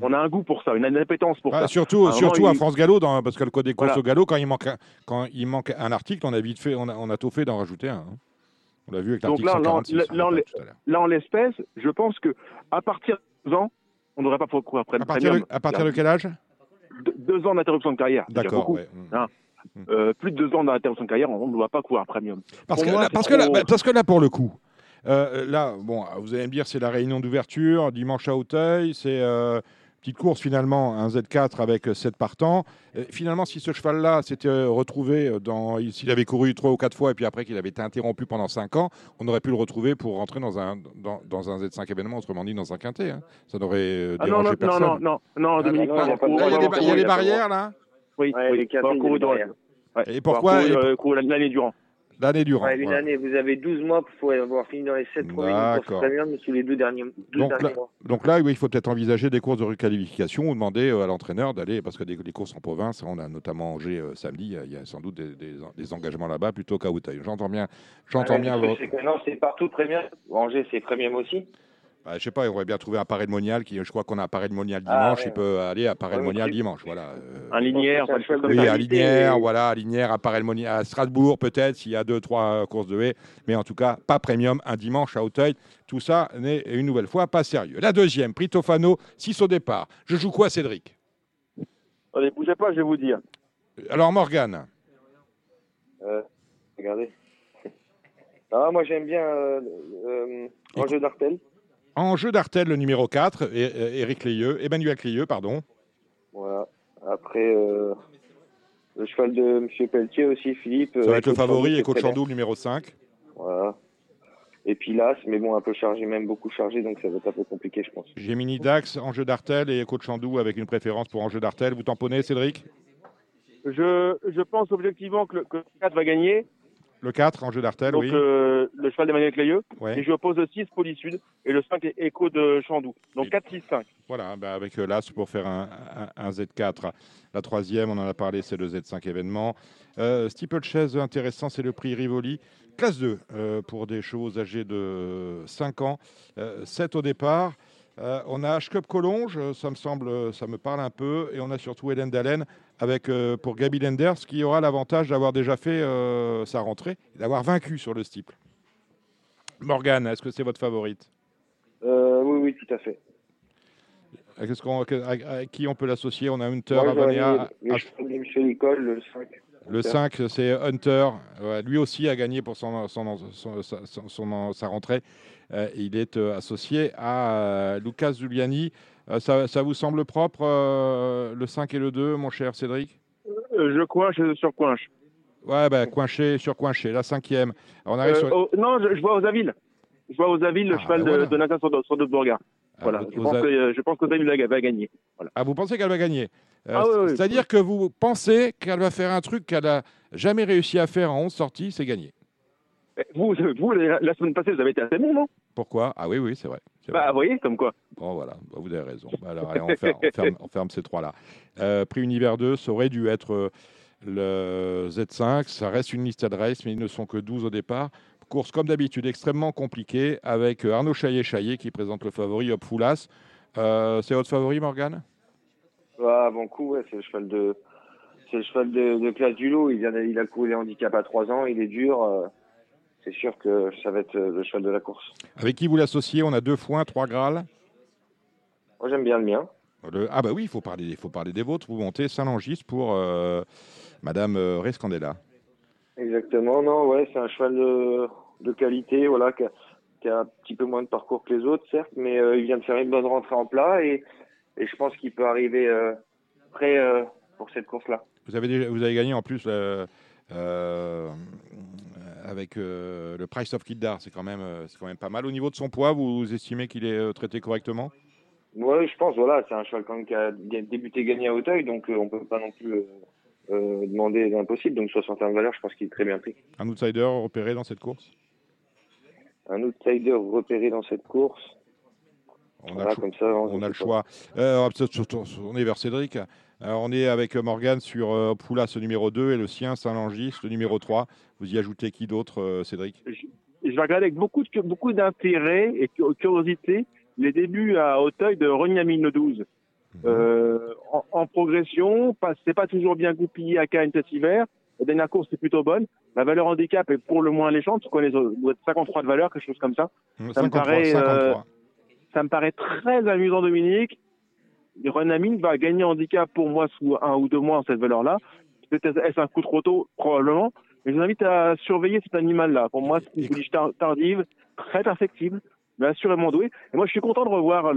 On a un goût pour ça, une appétence pour Ah, ça. surtout À surtout moment, à il- France Gallo, dans- parce que le code des courses Voilà. au galop, quand il manque un, quand il manque un article, on a vite fait, on a, on a tout fait d'en rajouter un. hein. On l'a vu avec Donc l'article là, là, 146. là, en. Là, l'espèce, je pense que à partir de deux ans, on n'aurait pas près À partir, de, à partir de quel âge? Deux, deux ans d'interruption de carrière. D'accord. beaucoup. ouais. Mm. Hein. Euh, plus de deux ans d'interruption de carrière, on ne doit pas courir premium. Parce, que moi, là, parce, que là, bah, parce que là, pour le coup, euh, là, bon, vous allez me dire, c'est la réunion d'ouverture, dimanche à Auteuil, c'est euh, petite course finalement, un Z4 avec 7 partants. Euh, finalement, si ce cheval-là s'était euh, retrouvé dans, s'il avait couru trois ou quatre fois et puis après qu'il avait été interrompu pendant 5 ans, on aurait pu le retrouver pour rentrer dans un, dans, dans un Z5 événement, autrement dit dans un quintet. hein. Ça n'aurait euh, Ah non, dérangé non, non, personne. non, non, non, Dominique, non, pas il y a des, il y a pas- barrières là Oui, Ouais, oui, les quatre, pas en il y a cours des dans- barrières. ouais, Et pourquoi- et- euh, l'année durant. L'année durant. Ouais, une année, vous avez 12 mois pour avoir fini dans les 7 premiers d'une course D'accord. premium sous les deux derniers, deux Donc derniers là- mois. Donc là, oui, il faut peut-être envisager des courses de requalification ou demander euh, à l'entraîneur d'aller, parce que des, des courses en province, on a notamment Angers euh, samedi, il y a- sans doute des, des- des engagements là-bas plutôt qu'à Auteuil. J'entends bien, j'entends bien. que non, c'est partout premium. Angers, c'est premium aussi. Bah, je sais pas, il aurait bien trouvé un paré de monial, qui, je crois qu'on a un paré de monial Ah, dimanche, ouais. il peut aller à paré de monial dimanche, voilà. euh, Un linéaire, C'est un pas de oui, et- voilà, à Linière, à paré de monial, à Strasbourg peut-être, s'il y a deux, trois euh, courses de haie, mais en tout cas, pas premium, un dimanche à Auteuil. Tout ça n'est une nouvelle fois pas sérieux. La deuxième, prix Tofano, 6 au départ. Je joue quoi, Cédric? Allez, bougez pas, je vais vous dire. Alors, Morgane. Euh, regardez. Ah, moi, j'aime bien euh, euh, d'Artel. En jeu d'Artel, le numéro 4, et, et- Éric Leyeux, Emmanuel Cléeux, pardon. Voilà. Après, euh, le cheval de M. Pelletier aussi, Philippe. Ça euh, va être le favori, et Coach Chandou, le numéro 5. bien. Voilà. Et puis là, mais bon, un peu chargé, même beaucoup chargé, donc ça va être un peu compliqué, je pense. Gemini Dax, Enjeu d'Artel et Coach Chandou avec une préférence pour Enjeu d'Artel. Vous tamponnez, Cédric? Je, je pense objectivement que le, que le 4 va gagner, Le 4, Enjeu d'Artel, donc oui. euh, le cheval d'Emmanuel Clayeux. Ouais. Et je oppose le 6 Polysud et le 5 est Echo de Chandou. Donc Et- 4, 6, 5. Voilà, bah, avec euh, l'As pour faire un, un- un Z4. La troisième, on en a parlé, c'est le Z5 événement. Euh, steeplechase intéressant, c'est le prix Rivoli. Classe 2 euh, pour des chevaux âgés de 5 ans. Euh, 7 au départ. Euh, on a H-Cup Collonge, euh, ça me semble, ça me parle un peu. Et on a surtout Hélène Dallène avec, euh, pour Gabi Lenders, qui aura l'avantage d'avoir déjà fait euh, sa rentrée et d'avoir vaincu sur le steeple. Morgane, est-ce que c'est votre favorite? Euh, oui, oui, tout à fait. À, à qui on peut l'associer? On a Hunter, Moi, j'aurais Avonia, mis le H- cheval de Michel Nicole, le 5. Le 5, c'est Hunter. Ouais, lui aussi a gagné pour son, son- son- sa- rentrée. Il est associé à Lucas Giuliani. Euh, ça, ça vous semble propre, euh, le 5 et le 2, mon cher Cédric? Euh, je coinche sur coinche. Ouais, bah, coinché sur coinché, la cinquième. On arrive sur... oh, non, je, je vois aux Aviles. Je vois aux Aviles le Ah, cheval ben voilà. de, de Nathan sur, sur Borgard. Ah, Voilà. je, pense avez- que, je pense va, va gagner. Voilà. Ah, vous pensez qu'elle va gagner? Euh, Ah, oui, oui. C'est-à-dire que vous pensez qu'elle va faire un truc qu'elle n'a jamais réussi à faire en 11 sorties, c'est gagné. Eh, Vous, vous, la semaine passée, vous avez été assez bon, non? Pourquoi? Ah oui, oui, c'est vrai. Bah, vous voyez, comme quoi. Bon, voilà, Bah, vous avez raison. Bah, alors, allez, on, ferme, on ferme- on ferme ces trois-là. Euh, prix Univers 2, ça aurait dû être euh, le Z5. Ça reste une liste de race, mais ils ne sont que 12 au départ. Course comme d'habitude extrêmement compliquée avec euh, Arnaud Chaillet-Chaillet qui présente le favori Hop Foulas. Euh, c'est votre favori, Morgane? Ouais, avant coup, ouais, c'est le cheval de, c'est le cheval de, de classe du lot. Il vient, de- il a couru les handicaps à 3 ans, il est dur. euh, c'est sûr que ça va être euh, le cheval de la course. Avec qui vous l'associez? On a deux foins, trois Graal. Moi, j'aime bien le mien. Le- Ah bah oui, il faut parler, faut parler des vôtres. Vous montez Saint-Langis pour euh, Madame euh, Rescandella. Exactement, non, ouais, c'est un cheval de, de qualité, voilà, qui a, qui a un petit peu moins de parcours que les autres, certes, mais euh, il vient de faire une bonne rentrée en plat et, et je pense qu'il peut arriver euh, prêt pour cette course-là. Vous avez, déjà- vous avez gagné en plus euh, avec euh, le Price of Kildare. C'est quand, même, euh, c'est quand même pas mal. Au niveau de son poids, vous estimez qu'il est euh, traité correctement? Ouais, je pense, voilà, c'est un cheval quand même qui a débuté gagné à Hauteuil, donc euh, on peut pas non plus euh, euh, demander l'impossible. Donc 61 valeurs, je pense qu'il est très bien pris. Un outsider repéré dans cette course? Un outsider repéré dans cette course? On a Voilà, le choix. comme ça, on, On a le choix. On est vers Cédric. Alors, on est avec Morgane sur euh, Poulas, ce numéro 2, et le sien, Saint-Langis, le numéro 3. Vous y ajoutez qui d'autre, euh, Cédric? Je vais regarder avec beaucoup de beaucoup d'intérêt et cu- curiosité les débuts à Auteuil de Regnamine le 12. Euh, en, en progression, pas, c'est pas toujours bien goupillé à Cannes cet hiver. La dernière course est plutôt bonne. La valeur handicap est pour le moins. Je connais doit être 53 de valeur, quelque chose comme ça. Ça me 53, paraît, euh, 53. Ça me paraît très amusant, Dominique. Renamine va gagner handicap pour moi sous un ou deux mois en cette valeur-là. Peut-être est-ce un coup trop tôt, probablement. Mais je vous invite à surveiller cet animal-là. Pour moi, c'est une pouliche tar- tardive, très perfectible, mais assurément douée. Et moi, je suis content de revoir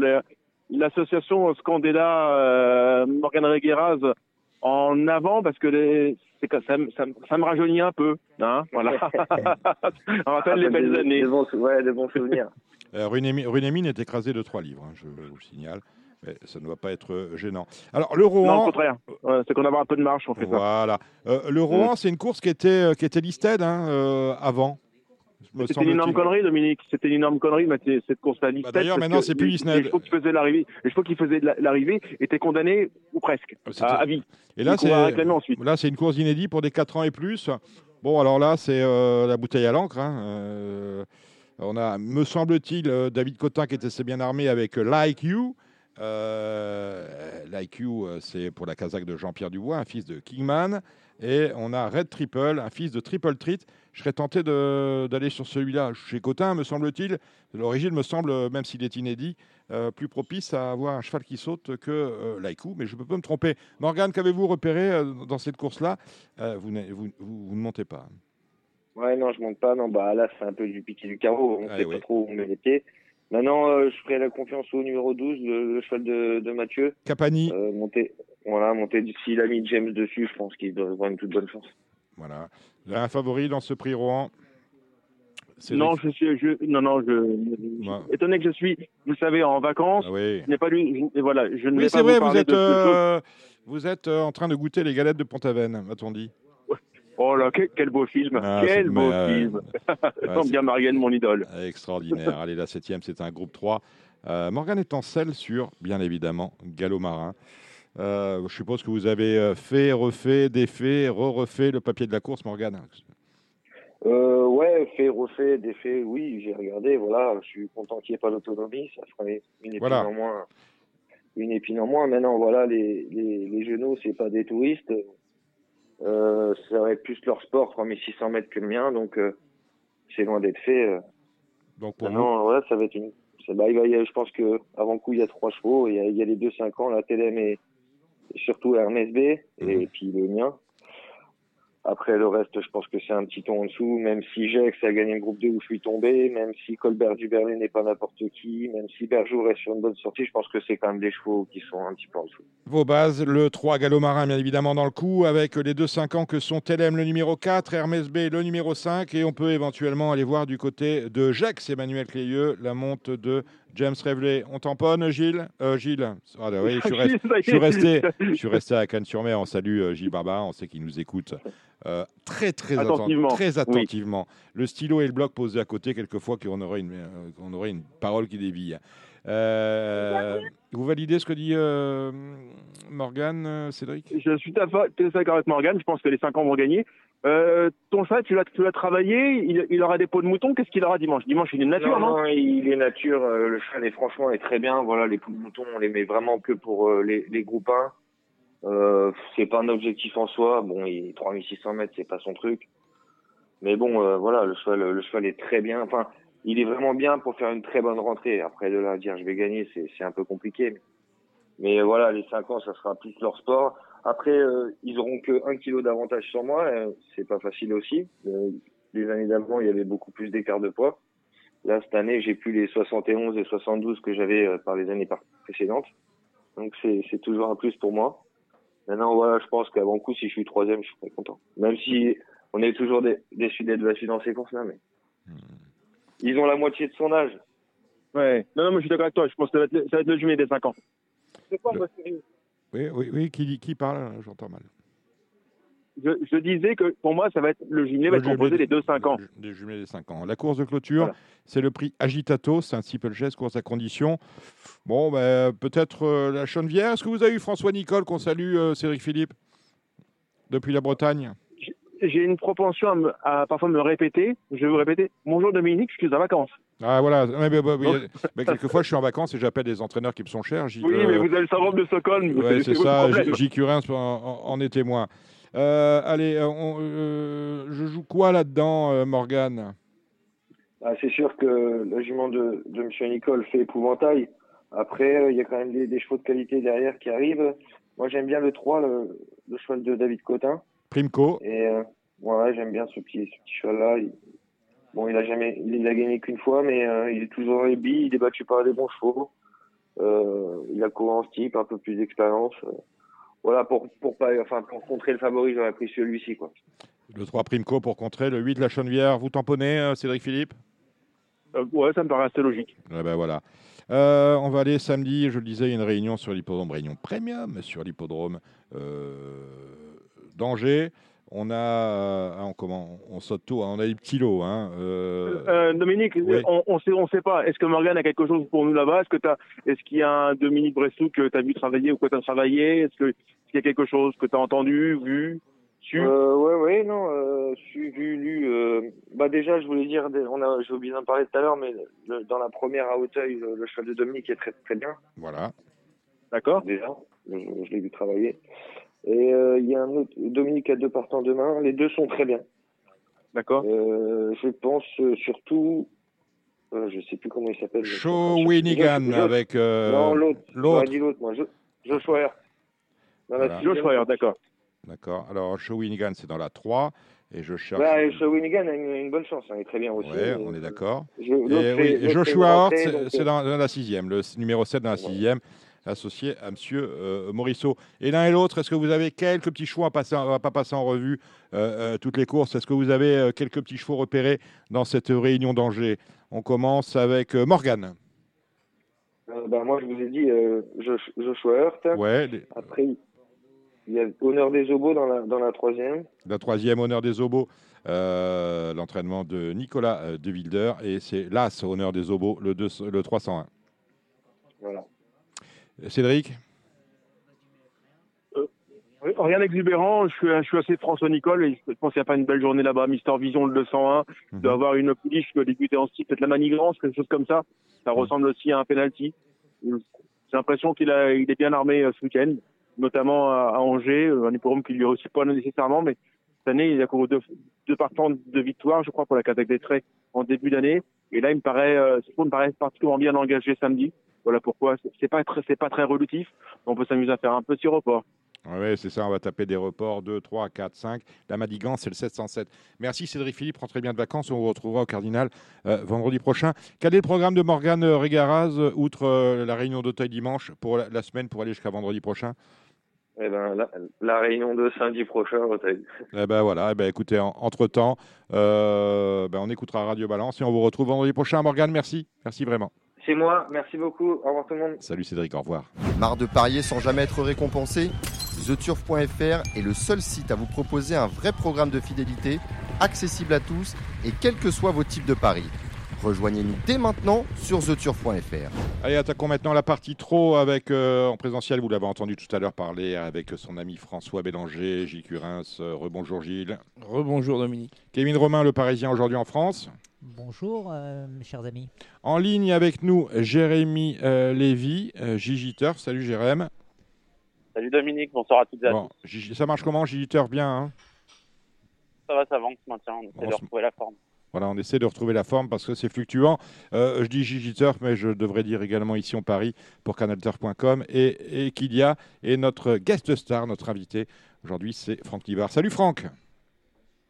l'association Scandella euh, Morgan Regueras en avant parce que les- ça, me- ça, me- ça me rajeunit un peu. Hein voilà. On rappelle les belles Des- années. des bons sou- ouais, des bons souvenirs. Euh, Runémine est écrasé de 3 livres, hein, je vous le signale. Mais ça ne doit pas être euh, gênant. Alors, le Non, Rohan. au contraire. Ouais, c'est qu'on a un peu de marche, on fait ça. Voilà. Euh, le Rohan, c'est une course qui était, euh, qui était listed hein, euh, avant. C'était une énorme connerie, Dominique. C'était une énorme connerie, cette course-là. Listed, Bah, d'ailleurs, maintenant, c'est plus Listed. Les chevaux qui faisaient l'arrivée, les chevaux qui faisaient de la- l'arrivée étaient condamnés ou presque C'était- à, à vie. Et là, c'est là, c'est une course inédite pour des 4 ans et plus. Bon, alors là, c'est euh, la bouteille à l'encre. hein. On a, me semble-t-il, David Cotin qui était assez bien armé avec Like You. Euh, You, euh, c'est pour la Kazakh de Jean-Pierre Dubois, un fils de Kingman. Et on a Red Triple, un fils de Triple Treat. Je serais tenté d'aller sur celui-là chez Cotin, me semble-t-il. L'origine me semble, euh, même s'il est inédit, euh, plus propice à avoir un cheval qui saute que euh, mais je peux pas me tromper. Morgane, qu'avez-vous repéré euh, dans cette course-là? Vous, n'êtes- vous, vous- vous ne montez pas. Ouais, non, je monte pas. Non, bah là, c'est un peu du piqué du carreau. On Ah, sait oui. pas trop où on met les pieds. Maintenant, euh, je ferai la confiance au numéro 12, le, le cheval de, de Mathieu. Capani, Euh, monter, voilà, monter. S'il a mis James dessus, je pense qu'il doit avoir une toute bonne chance. voilà. Un favori dans ce prix Cédric Non, je suis, je, non, non, je, étonné que je suis, vous le savez, en vacances. Ah oui. Je n'ai pas lu, je, voilà, je ne Oui, vais pas vrai, vous êtes, de, de choses. euh, vous êtes euh, en train de goûter les galettes de Pont-Aven, m'a-t-on dit. Oh là, quel, quel beau film, Ah, quel beau mais, euh, film. ouais, Tant bien Marianne, mon idole. Extraordinaire. Allez, la septième, c'est un groupe 3. Euh, Morgane est en selle sur, bien évidemment, Gallo Marin. Euh, je suppose que vous avez euh, fait, refait, défait, re-refait le papier de la course, Morgane. Euh, ouais, fait, refait, défait, oui, j'ai regardé, voilà, je suis content qu'il n'y ait pas l'autonomie, ça fera une épine Voilà. en moins. Une épine en moins. Maintenant, voilà, les, les, les genoux, c'est pas des touristes. Euh, ça va être plus leur sport, 3600 mètres que le mien, donc euh, c'est loin d'être fait. euh. Donc pour vous, Maintenant, voilà, ça va être une. ça- bah, il va y a- je pense que avant coup, il y a trois chevaux, il y a, il y a les deux 5 ans, la TLM et, et surtout Hermès B, et Mhm. puis le mien. Après, le reste, je pense que c'est un petit ton en dessous, même si Gex a gagné le groupe 2 où je suis tombé, même si Colbert du n'est pas n'importe qui, même si Berjour est sur une bonne sortie, je pense que c'est quand même des chevaux qui sont un petit peu en dessous. vos bases, le 3 Gallo Marin, bien évidemment, dans le coup, avec les deux 5 ans que sont Telem, le numéro 4, Hermès B, le numéro 5, et on peut éventuellement aller voir du côté de Gex, Emmanuel Clélieu, la monte de James Reveley. On tamponne, Gilles? Euh, Gilles Ah, bah oui, je suis resté- je suis resté, je suis resté à Cannes-sur-Mer. On salue euh, Gilles Barbarin, on sait qu'il nous écoute euh, très, très atten- Attentivement, très oui. attentivement. Le stylo et le bloc posés à côté, quelquefois, qu'on aurait, une, qu'on aurait une parole qui dévie. Euh, vous validez ce que dit Morgane, euh, Cédric? Je suis tout à fait d'accord avec Morgan. Je pense que les 5 ans vont gagner. Euh, ton cheval, tu l'as, tu l'as travaillé, il, il aura des peaux de mouton, qu'est-ce qu'il aura dimanche? Dimanche, il est nature, non, non, il est nature. euh, le cheval est franchement est très bien. Voilà, les poules de mouton, on les met vraiment que pour euh, les, les groupes 1. Euh, c'est pas un objectif en soi. Bon, il est 3600 mètres, c'est pas son truc. Mais bon, euh, voilà, le cheval, le cheval est très bien. Enfin, il est vraiment bien pour faire une très bonne rentrée. Après, de là à dire je vais gagner, c'est, c'est un peu compliqué. Mais euh, voilà, les 5 ans, ça sera plus leur sport. Après, euh, ils auront que 1 kilo d'avantage sur moi. euh, c'est pas facile aussi. Euh, les années d'avant, il y avait beaucoup plus d'écart de poids. Là, cette année, j'ai plus les 71 et 72 que j'avais euh, par les années précédentes. Donc, c'est, c'est toujours un plus pour moi. Maintenant, voilà, je pense qu'avant coup, si je suis troisième, je serais content. Même si on est toujours dé- déçu d'être battu dans ces courses-là, mais ils ont la moitié de son âge. Ouais. Non, non, mais je suis d'accord avec toi. Je pense que ça va être le, ça va être le jumelé des 5 ans. C'est quoi, Le- moi, sérieux Oui, oui, oui, qui, qui parle J'entends mal. je, je disais que pour moi, ça va être le jumelé va être composé des deux 5 ans. Des jumelés des 5 ans. La course de clôture, Voilà. c'est le prix Agitato, c'est un steeple chase, course à condition. Bon, ben, peut-être euh, la Chenevière. Est-ce que vous avez eu François Nicole, qu'on salue, euh, Cédric Philippe, depuis la Bretagne? J'ai une propension à, me- à parfois me répéter. Je vais vous répéter. Bonjour Dominique, je suis en vacances. Ah voilà, Ouais, mais, bah, oui, mais quelquefois je suis en vacances et j'appelle des entraîneurs qui me sont chers. Oui, euh, mais vous avez le syndrome de Stockholm. Ouais, c'est ça. J-. Curins en, en- en est témoin. Euh, allez, on- euh, je joue quoi là-dedans, euh, Morgane? Ah, c'est sûr que le jument de, de Monsieur Nicole fait épouvantail. Après, euh, il y a quand même des, des chevaux de qualité derrière qui arrivent. Moi, j'aime bien le 3, le, le cheval de David Cotin. Primco Et euh, ouais, j'aime bien ce petit, ce petit cheval-là. Il- Bon, il a jamais, il, a gagné qu'une fois, mais euh, il est toujours dans les billes. Il est battu par des bons chevaux. Euh, il a couru en type, un peu plus d'expérience. Euh, voilà, pour pour pas, enfin pour contrer le favori, j'aurais pris celui-ci, quoi. Le 3 Primco pour contrer, le 8 de la Chenevière. Vous tamponnez, euh, Cédric Philippe? Euh, ouais, ça me paraît assez logique. Eh ben voilà. Euh, on va aller samedi, je le disais, il y a une réunion sur l'hippodrome, réunion premium sur l'hippodrome euh, d'Angers. On a, euh, ah, on, comment, on saute tout, hein, on a des petits lots. Hein, euh, Euh, Dominique, oui. on, on sait, on sait pas. Est-ce que Morgan a quelque chose pour nous là-bas? Est-ce que t'as, est-ce qu'il y a un Dominique Bressou que tu as vu travailler ou que tu as travaillé? Est-ce que, est-ce qu'il y a quelque chose que tu as entendu, vu, su? Euh, ouais, ouais, non, euh, suivi, lu. Euh, bah déjà, je voulais dire, on a, j'ai oublié d'en parler tout à l'heure, mais le- dans la première à Hauteuil, le, le cheval de Dominique est très très bien. voilà. D'accord déjà. Je, je l'ai vu travailler. Et euh, il y a un autre, Dominique a deux partants demain. Les deux sont très bien. D'accord. Euh, je pense euh, surtout, euh, je sais plus comment il s'appelle. Shawinigan Jo- Jo- avec euh, non, l'autre. l'autre. Dit l'autre, moi. Jo- Joshua Hurt. Voilà. Joe Schreier, d'accord. D'accord. Alors, Shawinigan, c'est dans la 3. Et je cherche. Ouais, Shawinigan a une, une bonne chance. hein, Il est très bien aussi. Ouais, on est d'accord. Je- oui, Joshua Hart, rentrée, c'est- dans, dans la sixième, le numéro 7 dans la sixième, associé à Monsieur euh, Morisseau. Et l'un et l'autre, est-ce que vous avez quelques petits chevaux à passer, on va pas passer en revue euh, euh, toutes les courses? Est-ce que vous avez euh, quelques petits chevaux repérés dans cette réunion d'Angers? On commence avec Morgane. bah, moi, je vous ai dit Josh- Joshua Hurt. Ouais, les- Après, il y a Honneur des Obos dans la, dans la troisième. la troisième honneur des obos, euh, l'entraînement de Nicolas De Wilder. Et c'est l'As honneur des obos, le, 2 le 301. Voilà. Cédric Oui, Rien d'exubérant, je suis, je suis assez François Nicole et je pense qu'il n'y a pas une belle journée là-bas. Mister Vision le 201, Mhm. doit avoir une pouliche qui débuter en style, peut-être la manigance, quelque chose comme ça. Ça ressemble aussi à un penalty. J'ai l'impression qu'il il est bien armé euh, ce week-end, notamment à, à Angers, euh, un hippodrome qui lui réussit pas nécessairement, mais cette année, il a couru deux, deux partants de victoire, je crois, pour la Casaque des Traits en début d'année. Et là, il me paraît, euh, ce me paraît particulièrement bien engagé samedi. Voilà pourquoi. C'est- pas très, c'est pas très relutif. On peut s'amuser à faire un petit report. Oui, c'est ça, on va taper des reports 2, 3, 4, 5. La Madigance, c'est le 707. Merci Cédric Philippe, rentrez bien de vacances. On vous retrouvera au Cardinal euh, vendredi prochain. Quel est le programme de Morgane euh, Régaraz, euh, outre euh, la réunion d'Auteuil dimanche, pour la, la semaine, pour aller jusqu'à vendredi prochain? Eh ben, la, la réunion de samedi prochain, Hauteuil. Eh ben voilà, eh ben écoutez, en- entre-temps, euh, ben on écoutera Radio Balance et on vous retrouve vendredi prochain. Morgane, merci. Merci vraiment. C'est moi, merci beaucoup. Au revoir tout le monde. Salut Cédric, au revoir. Marre de parier sans jamais être récompensé? TheTurf.fr est le seul site à vous proposer un vrai programme de fidélité, accessible à tous et quels que soient vos types de paris. Rejoignez-nous dès maintenant sur theturf.fr. Allez, attaquons maintenant la partie trop avec euh, en présentiel. Vous l'avez entendu tout à l'heure parler avec son ami François Bélanger, Gilles Curins. Euh, rebonjour Gilles. Rebonjour Dominique. Kevin Romain, le Parisien aujourd'hui en France. Bonjour, euh, mes chers amis. En ligne avec nous, Jérémy euh, Lévy, euh, Gigi Turf. Salut Jérémy. Salut Dominique, bonsoir à toutes et à Bon, tous. Ça marche comment Gigi Turf Bien. hein? Ça va, ça va, on se maintient, on essaie de retrouver la forme. Voilà, on essaie de retrouver la forme parce que c'est fluctuant. Euh, je dis Gigi Turf, mais je devrais dire également ici en Paris pour canalturf.com et, et Kylia et notre guest star, notre invité aujourd'hui, c'est Franck Nivard. Salut Franck.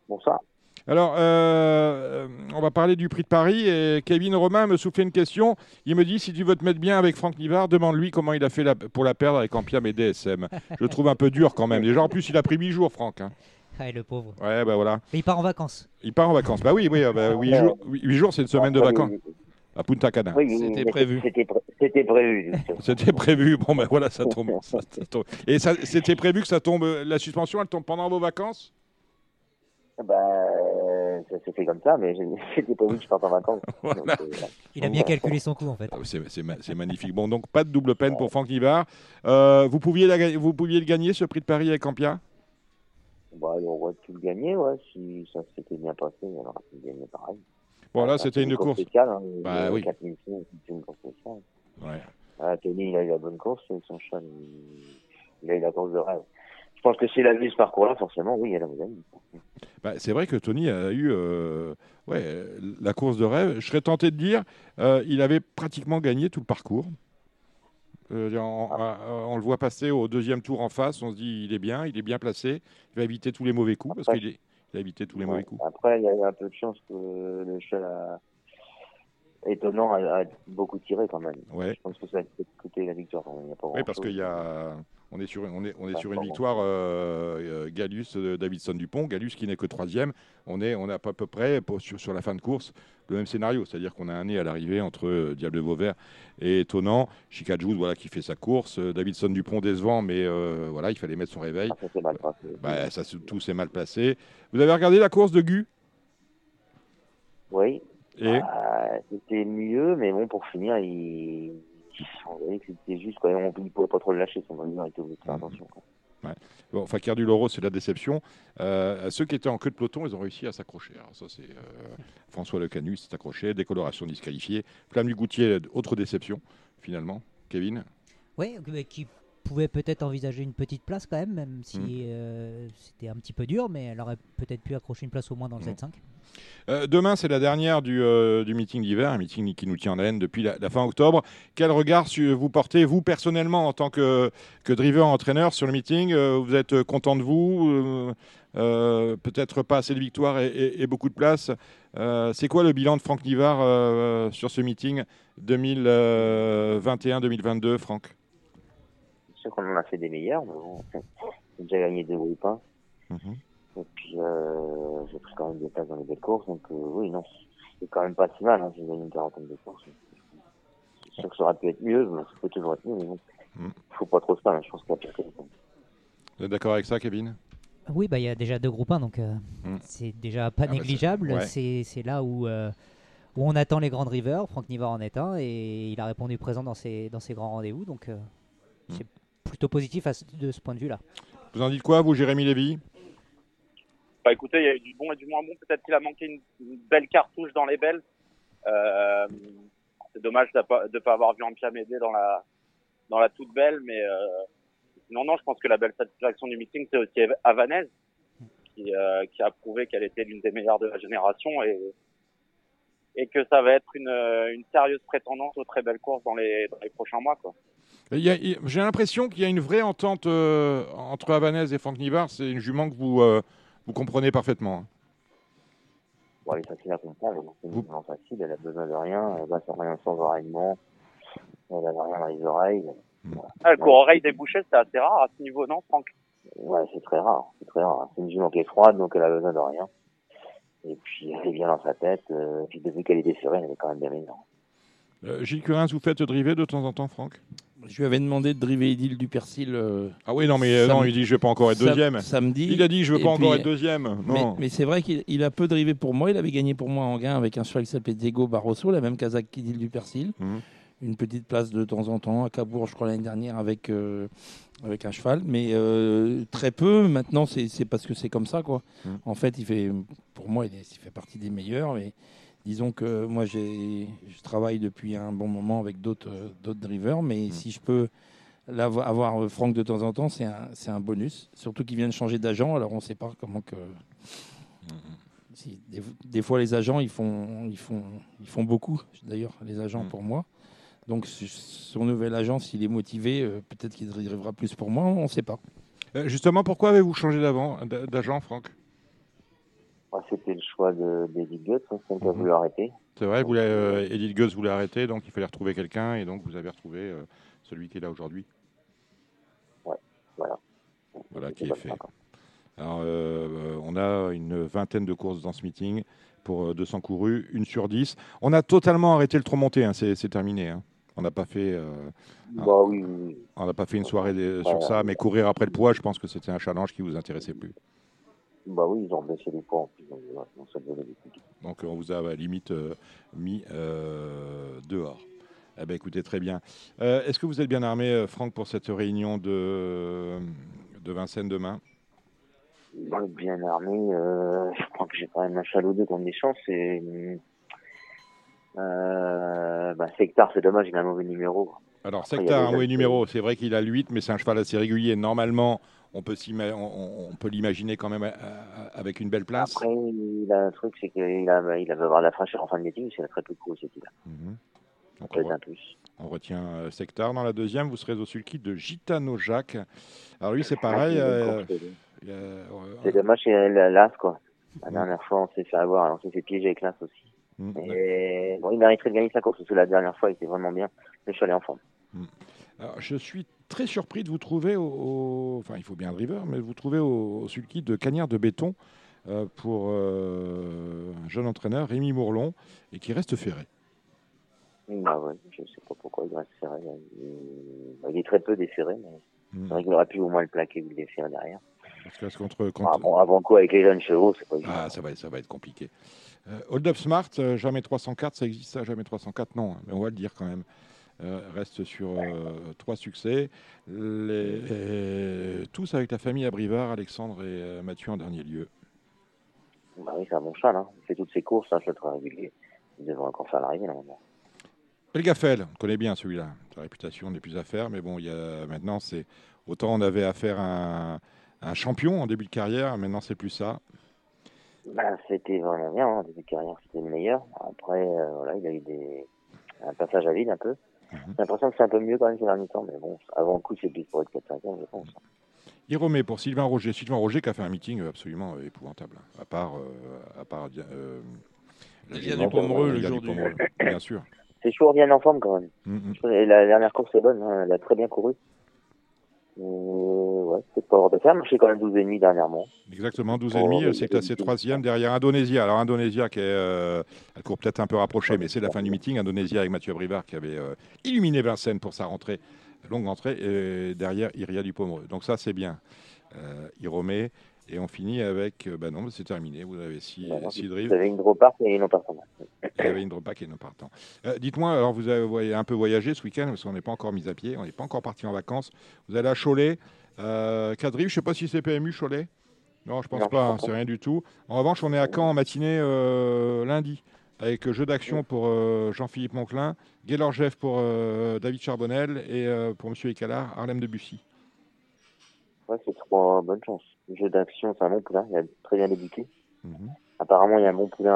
Bonsoir. Alors, euh, on va parler du prix de Paris et Kevin Romain me soufflait une question. Il me dit si tu veux te mettre bien avec Franck Nivard, demande-lui comment il a fait la- pour la perdre avec Ampiam et DSM. Je le trouve un peu dur quand même. Déjà, en plus, il a pris 8 jours, Franck. hein. Ah, le pauvre. Ouais, bah voilà. Mais il part en vacances. Il part en vacances. Bah oui, oui, euh, bah, 8 jours, huit jours c'est une semaine de vacances à Punta Cana. Oui, C'était prévu. C'était pré- c'était prévu. C'était prévu. Bon, ben voilà, ça tombe. ça- ça tombe. Et ça- c'était prévu que ça tombe. La suspension, elle tombe pendant vos vacances? Bah, euh, ça s'est fait comme ça, mais c'était prévu que je parte en vacances. Voilà. Donc, euh. Il a bien calculé son coup, en fait. Ah, C'est c'est ma- c'est magnifique. Bon, donc pas de double peine pour Franck Nivard. Euh, vous, pouviez la vous pouviez le gagner, ce prix de Paris avec Ampia Bah, on aurait pu le gagner, ouais, si ça s'était bien passé, pu le gagner pareil. Bon, là, c'était une course. spéciale, hein, Bah le oui. 4000 francs, c'est une course spéciale. Ouais. Ah, Tony, il a eu la bonne course, et son chat, il, il a eu la course de rêve. Je pense que s'il a vu ce parcours-là, forcément, oui, elle a gagné. Bah, c'est vrai que Tony a eu euh, ouais, la course de rêve. Je serais tenté de dire, euh, il avait pratiquement gagné tout le parcours. Euh, on, on- on le voit passer au deuxième tour en face. On se dit, il est bien, il est bien placé. Il va éviter tous les mauvais coups parce Après- qu'il est- il a évité tous les mauvais coups. Après, il y a eu un peu de chance que le cheval a... étonnant a, a beaucoup tiré quand même. Ouais. Je pense que ça a coûté la victoire. quand même. Il y a pas Oui, parce qu'il y a, on est sur, on est, on est Pas sur une victoire euh, euh, Gallus, euh, Davidson Dupont. Gallus qui n'est que troisième. On est, on est à peu près pour- sur, sur la fin de course le même scénario, c'est-à-dire qu'on a un nez à l'arrivée entre euh, Diable de Vauvert et Étonnant. Chicajou, voilà, qui fait sa course. Davidson Dupont décevant, mais voilà, il fallait mettre son réveil. Ah, ça s'est mal passé. Bah, ça, tout s'est mal placé. Vous avez regardé la course de Gu? Oui. et? Bah, c'était mieux, mais bon, pour finir, il... on voyait que c'était juste. Quoi. On ne pouvait pas trop le lâcher, son bonheur, il était obligé de faire attention. Quoi. Bon, Fakir du Loro, c'est la déception. Euh, ceux qui étaient en queue de peloton, ils ont réussi à s'accrocher. Ça, c'est euh, François Le Canu s'est accroché, décoloration disqualifiée. Flamme du Goutier, autre déception, finalement. Kevin? Oui, qui pouvait peut-être envisager une petite place quand même, même si Mm. euh, c'était un petit peu dur, mais elle aurait peut-être pu accrocher une place au moins dans le Mm. 7-5. Euh, Demain, c'est la dernière du, euh, du meeting d'hiver, un meeting qui nous tient en haleine depuis la, la fin octobre. Quel regard su- vous portez, vous personnellement, en tant que, que driver entraîneur sur le meeting? Vous êtes content de vous? Peut-être pas assez de victoires et, et- et beaucoup de places. C'est quoi le bilan de Franck Nivard sur ce meeting 2021-2022, Franck? Sûr qu'on en a fait des meilleurs, mais bon, on a déjà gagné deux groupes 1. Mhm. Et puis, euh, j'ai pris quand même des places dans les belles courses, donc euh, oui, non, c'est quand même pas si mal. Hein, j'ai gagné une quarantaine de courses. C'est sûr que ça aurait pu être mieux, mais ça peut toujours être mieux, mais bon, Mm. faut pas trop se plaindre, je pense qu'il y a pire que. Vous êtes d'accord avec ça, Kevin? Oui, bah, il y a déjà deux groupes 1, donc euh, Mm. c'est déjà pas Ah bah, négligeable. c'est- ouais. Là où, euh, où on attend les grandes rivers. Franck Nivard en est un et il a répondu présent dans ses, dans ses grands rendez-vous. Donc euh, Mm. Plutôt positif à ce- de ce point de vue-là. Vous en dites quoi, vous, Jérémy Lévy? Bah écoutez, il y a eu du bon et du moins bon. Peut-être qu'il a manqué une, une belle cartouche dans les belles. Euh, c'est dommage de pas, de pas avoir vu Ampia m'aider dans la, dans la toute belle, mais euh, non, non, je pense que la belle satisfaction du meeting, c'est aussi Havanaise, qui, euh, qui a prouvé qu'elle était l'une des meilleures de la génération et, et que ça va être une, une sérieuse prétendante aux très belles courses dans les, dans les prochains mois. Quoi. J'ai l'impression qu'il y a une vraie entente euh, entre Havanaise et Franck Nivard. C'est une jument que vous, euh, vous comprenez parfaitement. Bon, elle est facile à comprendre, c'est une Vous- facile, elle a besoin de rien, elle va sans rien sans oreillement, elle a rien dans les oreilles. Ah, le cours oreille débouché, c'est assez rare à ce niveau, non, Franck? Ouais, c'est très rare, c'est très rare. C'est une jument qui est froide, donc elle a besoin de rien. Et puis elle est bien dans sa tête, euh, et puis depuis qu'elle est desserrée, elle est quand même bien. Euh, Gilles Curins, vous faites driver de temps en temps, Franck? Je lui avais demandé de driver Edil du Persil. euh, Ah oui, non, mais euh, sam- non, il dit je veux pas encore être sam- deuxième. Samedi. Il a dit je veux Et pas encore puis- être deuxième. Mais, Non. mais c'est vrai qu'il il a peu drivé pour moi. Il avait gagné pour moi en gain avec un cheval qui s'appelait Diego Barroso, la même Kazakh qu'Idil du Persil. Mhm. Une petite place de temps en temps à Cabourg, je crois, l'année dernière avec, euh, avec un cheval. Mais euh, très peu. Maintenant, c'est c'est parce que c'est comme ça. quoi. Mhm. En fait, il fait, pour moi, il, est- il fait partie des meilleurs. Mais disons que moi, j'ai- je travaille depuis un bon moment avec d'autres euh, drivers. Mais Mhm. si je peux là, avoir Franck de temps en temps, c'est un, bonus. Surtout qu'il vient de changer d'agent. Alors, on ne sait pas comment que. Si, des, des fois, les agents, ils font, ils font, ils font beaucoup, d'ailleurs, les agents Mm. pour moi. Donc, son nouvel agent, s'il est motivé, euh, peut-être qu'il arrivera plus pour moi, on ne sait pas. Euh, Justement, pourquoi avez-vous changé d'agent, Franck? C'était le choix de d'Edith Guts, hein, c'est elle qui a Mhm. voulu arrêter. C'est vrai, vous l'avez, euh, Edith Guss voulait arrêter, donc il fallait retrouver quelqu'un, et donc vous avez retrouvé euh, celui qui est là aujourd'hui. Voilà. Voilà qui est fait. Alors, euh, on a une vingtaine de courses dans ce meeting pour euh, 200 courus, une sur 10. On a totalement arrêté le tromonté, hein, c'est terminé. hein. On n'a pas fait, euh. Bah oui, oui, oui. on n'a pas fait une soirée sur Ouais. ça, mais courir après le poids, je pense que c'était un challenge qui vous intéressait plus. Bah oui, ils ont baissé les poids en plus. Donc, donc ça devenait difficile. Donc on vous a limite euh, mis euh, dehors. Eh ben, écoutez, très bien. Euh, Est-ce que vous êtes bien armé, Franck, pour cette réunion de, de Vincennes demain? Bah, bien armé, je crois que j'ai quand même un chaloup contre des chances. Et, bah, Sectar, c'est dommage, il a un mauvais numéro. Alors, Sectar, un mauvais numéro, c'est vrai qu'il a le 8, mais c'est un cheval assez régulier. Normalement, on peut, s'ima- on, on peut l'imaginer quand même euh, avec une belle place. Après, il a un truc, c'est qu'il a, il va avoir la fraîcheur en fin de meeting, c'est très peu de coups, c'est. Mhm. Donc, on, re- retient euh, Sectar. Dans la deuxième, vous serez au sulky de Gitano Jacques. Alors lui, c'est pareil. Ah, euh, course, euh, C'est dommage, c'est l'As, quoi. La Mm. dernière fois, on s'est fait avoir, on s'est fait piéger avec l'As aussi. mm, Et bon, il mériterait de gagner sa course, parce que la dernière fois, il était vraiment bien. Le cheval est en forme. Alors, je suis très surpris de vous trouver au, au- enfin il faut bien un driver, mais de vous trouver au, au sulky de Cagnard de béton euh, pour euh, un jeune entraîneur Rémi Mourlon et qui reste ferré. Bah ouais, je sais pas pourquoi il reste serré. Il, bah, il est très peu desserré, mais Mm. c'est vrai qu'il aurait pu au moins le plaquer vu qu'il est serré derrière. Parce que contre, contre- Ah, bon, avant quoi, avec les jeunes chevaux, c'est pas évident. Ah, ça va, être- ça va être compliqué. Euh, Hold Up Smart, euh, jamais 304, ça existe ça, jamais 304, non, hein, mais on va le dire quand même. Euh, reste sur euh, trois succès, Les- euh, tous avec la famille Abrivard, Alexandre et Mathieu en dernier lieu. Bah oui, c'est un bon cheval, hein. Il fait toutes ses courses, hein, je le très régulier. Il devrait encore faire l'arrivée, normalement. Elgafel, on connaît bien celui-là. Sa réputation n'est plus à faire, mais bon, il y a, maintenant, c'est autant on avait affaire à un, un champion en début de carrière, maintenant c'est plus ça. Bah, c'était vraiment bien, hein. début de carrière, c'était le meilleur. Après, euh, voilà, il a eu des... un passage à vide un peu. Mhm. J'ai l'impression que c'est un peu mieux quand même ces derniers temps, mais bon, avant le coup, c'est plus pour être 4 5 je pense. Hiromé pour Sylvain Roger. Sylvain Roger qui a fait un meeting absolument euh, épouvantable. À part. euh, à part euh, Ligue- Dupomereux, le jour du- Bien sûr. C'est chaud, bien en forme quand même. Mm, mm. Et la dernière course est bonne, hein. elle a très bien couru. Euh, ouais, c'est pas hors de je fais quand même 12 et demi dernièrement. Exactement, 12 Oh, c'est classé troisième derrière Indonésia. Alors Indonésia qui est, euh, elle court peut-être un peu rapprochée, mais c'est la fin du meeting. Indonésia avec Mathieu Brivard qui avait euh, illuminé Vincennes pour sa rentrée, longue rentrée, et derrière Iria Dupomereux. Donc ça c'est bien. Euh, Hiromé, et on finit avec, euh, bah non, c'est terminé. Vous avez six, Voilà. six Vous drives. avez une drop et non partant. Y avait une drop-back et non partant. Euh, Dites-moi, alors vous avez un peu voyagé ce week-end, parce qu'on n'est pas encore mis à pied, on n'est pas encore parti en vacances. Vous allez à Cholet, euh, quatre drives, je ne sais pas si c'est PMU Cholet. Non, je pense Non, pas, je hein, pense c'est rien du tout. En revanche, on est à Caen en matinée euh, lundi, avec jeu d'action pour euh, Jean-Philippe Monclin, Gaylor-Jeff pour euh, David Charbonnel et pour M. Écalard, Harlem de Bussy. Ouais, c'est trois bonnes chances. Le jeu d'action, c'est un bon poulain, il a très bien débuté. Mhm. Apparemment, il y a un bon poulain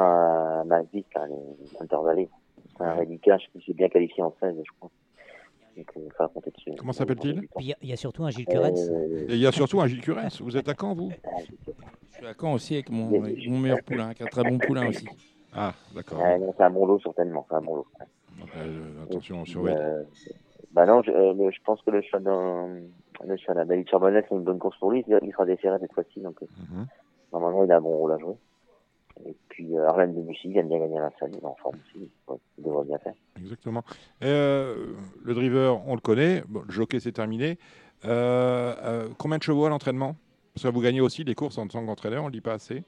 à Masvik, là, les intervallés. C'est un Redica, je sais qui s'est bien qualifié en 16, je crois. Donc, il va compter dessus. Comment s'appelle-t-il il y a- il y, a surtout un Gilles Curens. Euh, il y a surtout un Gilles Curens. Vous êtes à Caen, vous? Je suis à Caen aussi avec mon, avec mon meilleur poulain, qui est un très bon poulain aussi. Ah, d'accord. Non, c'est un bon lot, certainement. C'est un bon lot. Euh, attention, on surveille. Euh, bah non, je, euh, je pense que le cheval dans, le David Charbonnet, c'est une bonne course pour lui. Il il sera desserré cette fois-ci, donc euh, Mhm. normalement, il a un bon rôle à jouer. Et puis euh, Arlène Debussy vient de bien gagner la salle, il est en forme aussi, ouais, il devrait bien faire. Exactement. Euh, le driver, on le connaît. Bon, le jockey, c'est terminé. Euh, combien de chevaux à l'entraînement? Parce que vous gagnez aussi des courses en tant qu'entraîneur, on ne le dit pas assez.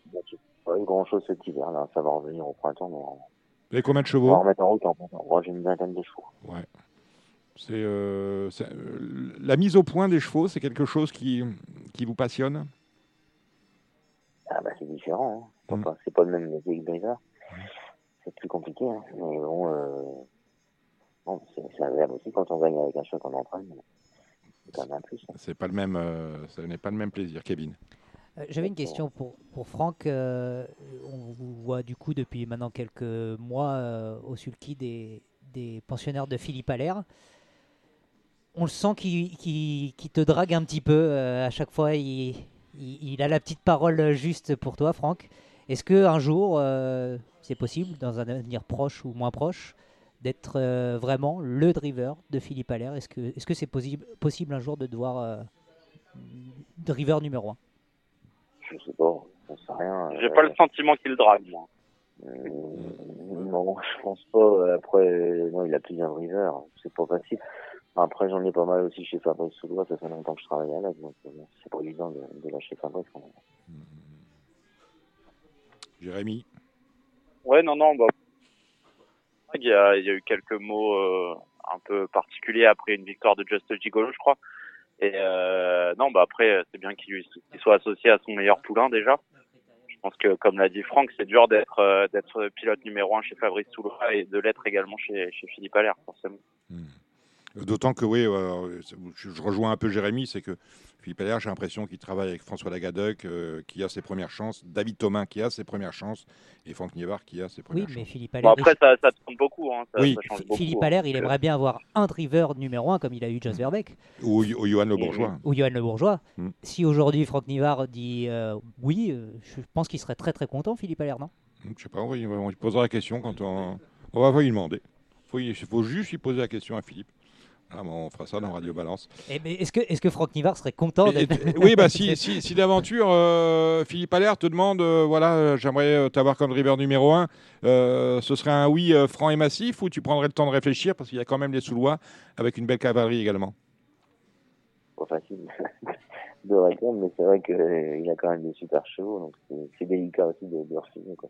Pas eu grand chose cet hiver, là, ça va revenir au printemps, mais avez combien de on va chevaux? remettre en route en j'ai une vingtaine de chevaux. Ouais. C'est euh, euh, la mise au point des chevaux, c'est quelque chose qui, qui vous passionne? Ah bah c'est différent, hein. C'est Mm. pas, c'est pas le même métier que. C'est plus compliqué, hein. mais bon, euh, bon c'est, agréable aussi quand on gagne avec un cheval qu'on entraîne. C'est quand même un plus. hein. C'est pas le même, euh, ce n'est pas le même plaisir, Kevin. Euh, J'avais une question pour, pour Franck. Euh, on vous voit du coup depuis maintenant quelques mois euh, au sulky des, des pensionnaires de Philippe Allaire. On le sent qu'il te drague un petit peu. euh, à chaque fois, il, il- il a la petite parole juste pour toi, Franck. Est-ce que un jour, euh, c'est possible, dans un avenir proche ou moins proche, d'être euh, vraiment le driver de Philippe Allaire? Est-ce que c'est possible, possible un jour de devoir euh, driver numéro 1 Je sais pas, j'en sais rien. J'ai pas le sentiment qu'il drague, moi. euh, non, je pense pas. Après, non, il a plusieurs drivers, c'est pas facile. Après, j'en ai pas mal aussi chez Fabrice Soulois, ça fait longtemps que je travaille avec, donc euh, c'est pas évident de, de lâcher Fabrice quand même. Jérémy Ouais, non, non, bah, il y a, il y a eu quelques mots euh, un peu particuliers après une victoire de Just Gigolo, je crois. Et euh, non, bah après, c'est bien qu'il soit associé à son meilleur poulain déjà. Je pense que, comme l'a dit Franck, c'est dur d'être euh, d'être pilote numéro un chez Fabrice Soulois et de l'être également chez, chez Philippe Allaire, forcément. D'autant que, oui, euh, je, rejoins un peu Jérémy, c'est que Philippe Allaire, j'ai l'impression qu'il travaille avec François Lagadec, euh, qui a ses premières chances, David Thomas, qui a ses premières chances, et Franck Nievard, qui a ses Oui, premières mais chances. Philippe Bon, Allaire. après, ça, ça tourne beaucoup, hein, ça, Oui. ça change Phi- beaucoup. Philippe hein. Allaire, il aimerait bien avoir un driver numéro 1 comme il a eu Jos Verbeek Ou, ou Johan Le Bourgeois. ou Johan Le Bourgeois. Mm. Si aujourd'hui Franck Nivard dit euh, oui, je pense qu'il serait très très content, Philippe Allaire, non? Je sais pas, on, lui posera la question quand on, on va lui demander. Faut Il faut juste lui poser la question à Philippe. Ah, bon, on fera ça dans Radio Balance. Eh, mais Est-ce que, est que Franck Nivard serait content Et- oui, bah si, si, si d'aventure, euh, Philippe Allaire te demande, euh, voilà, euh, j'aimerais t'avoir comme driver numéro 1, ce serait un oui euh, franc et massif ou tu prendrais le temps de réfléchir parce qu'il y a quand même les Soulois avec une belle cavalerie également? Pas facile de répondre, mais c'est vrai qu'il a quand même des super chevaux, donc c'est- délicat aussi de, de refuser. Quoi.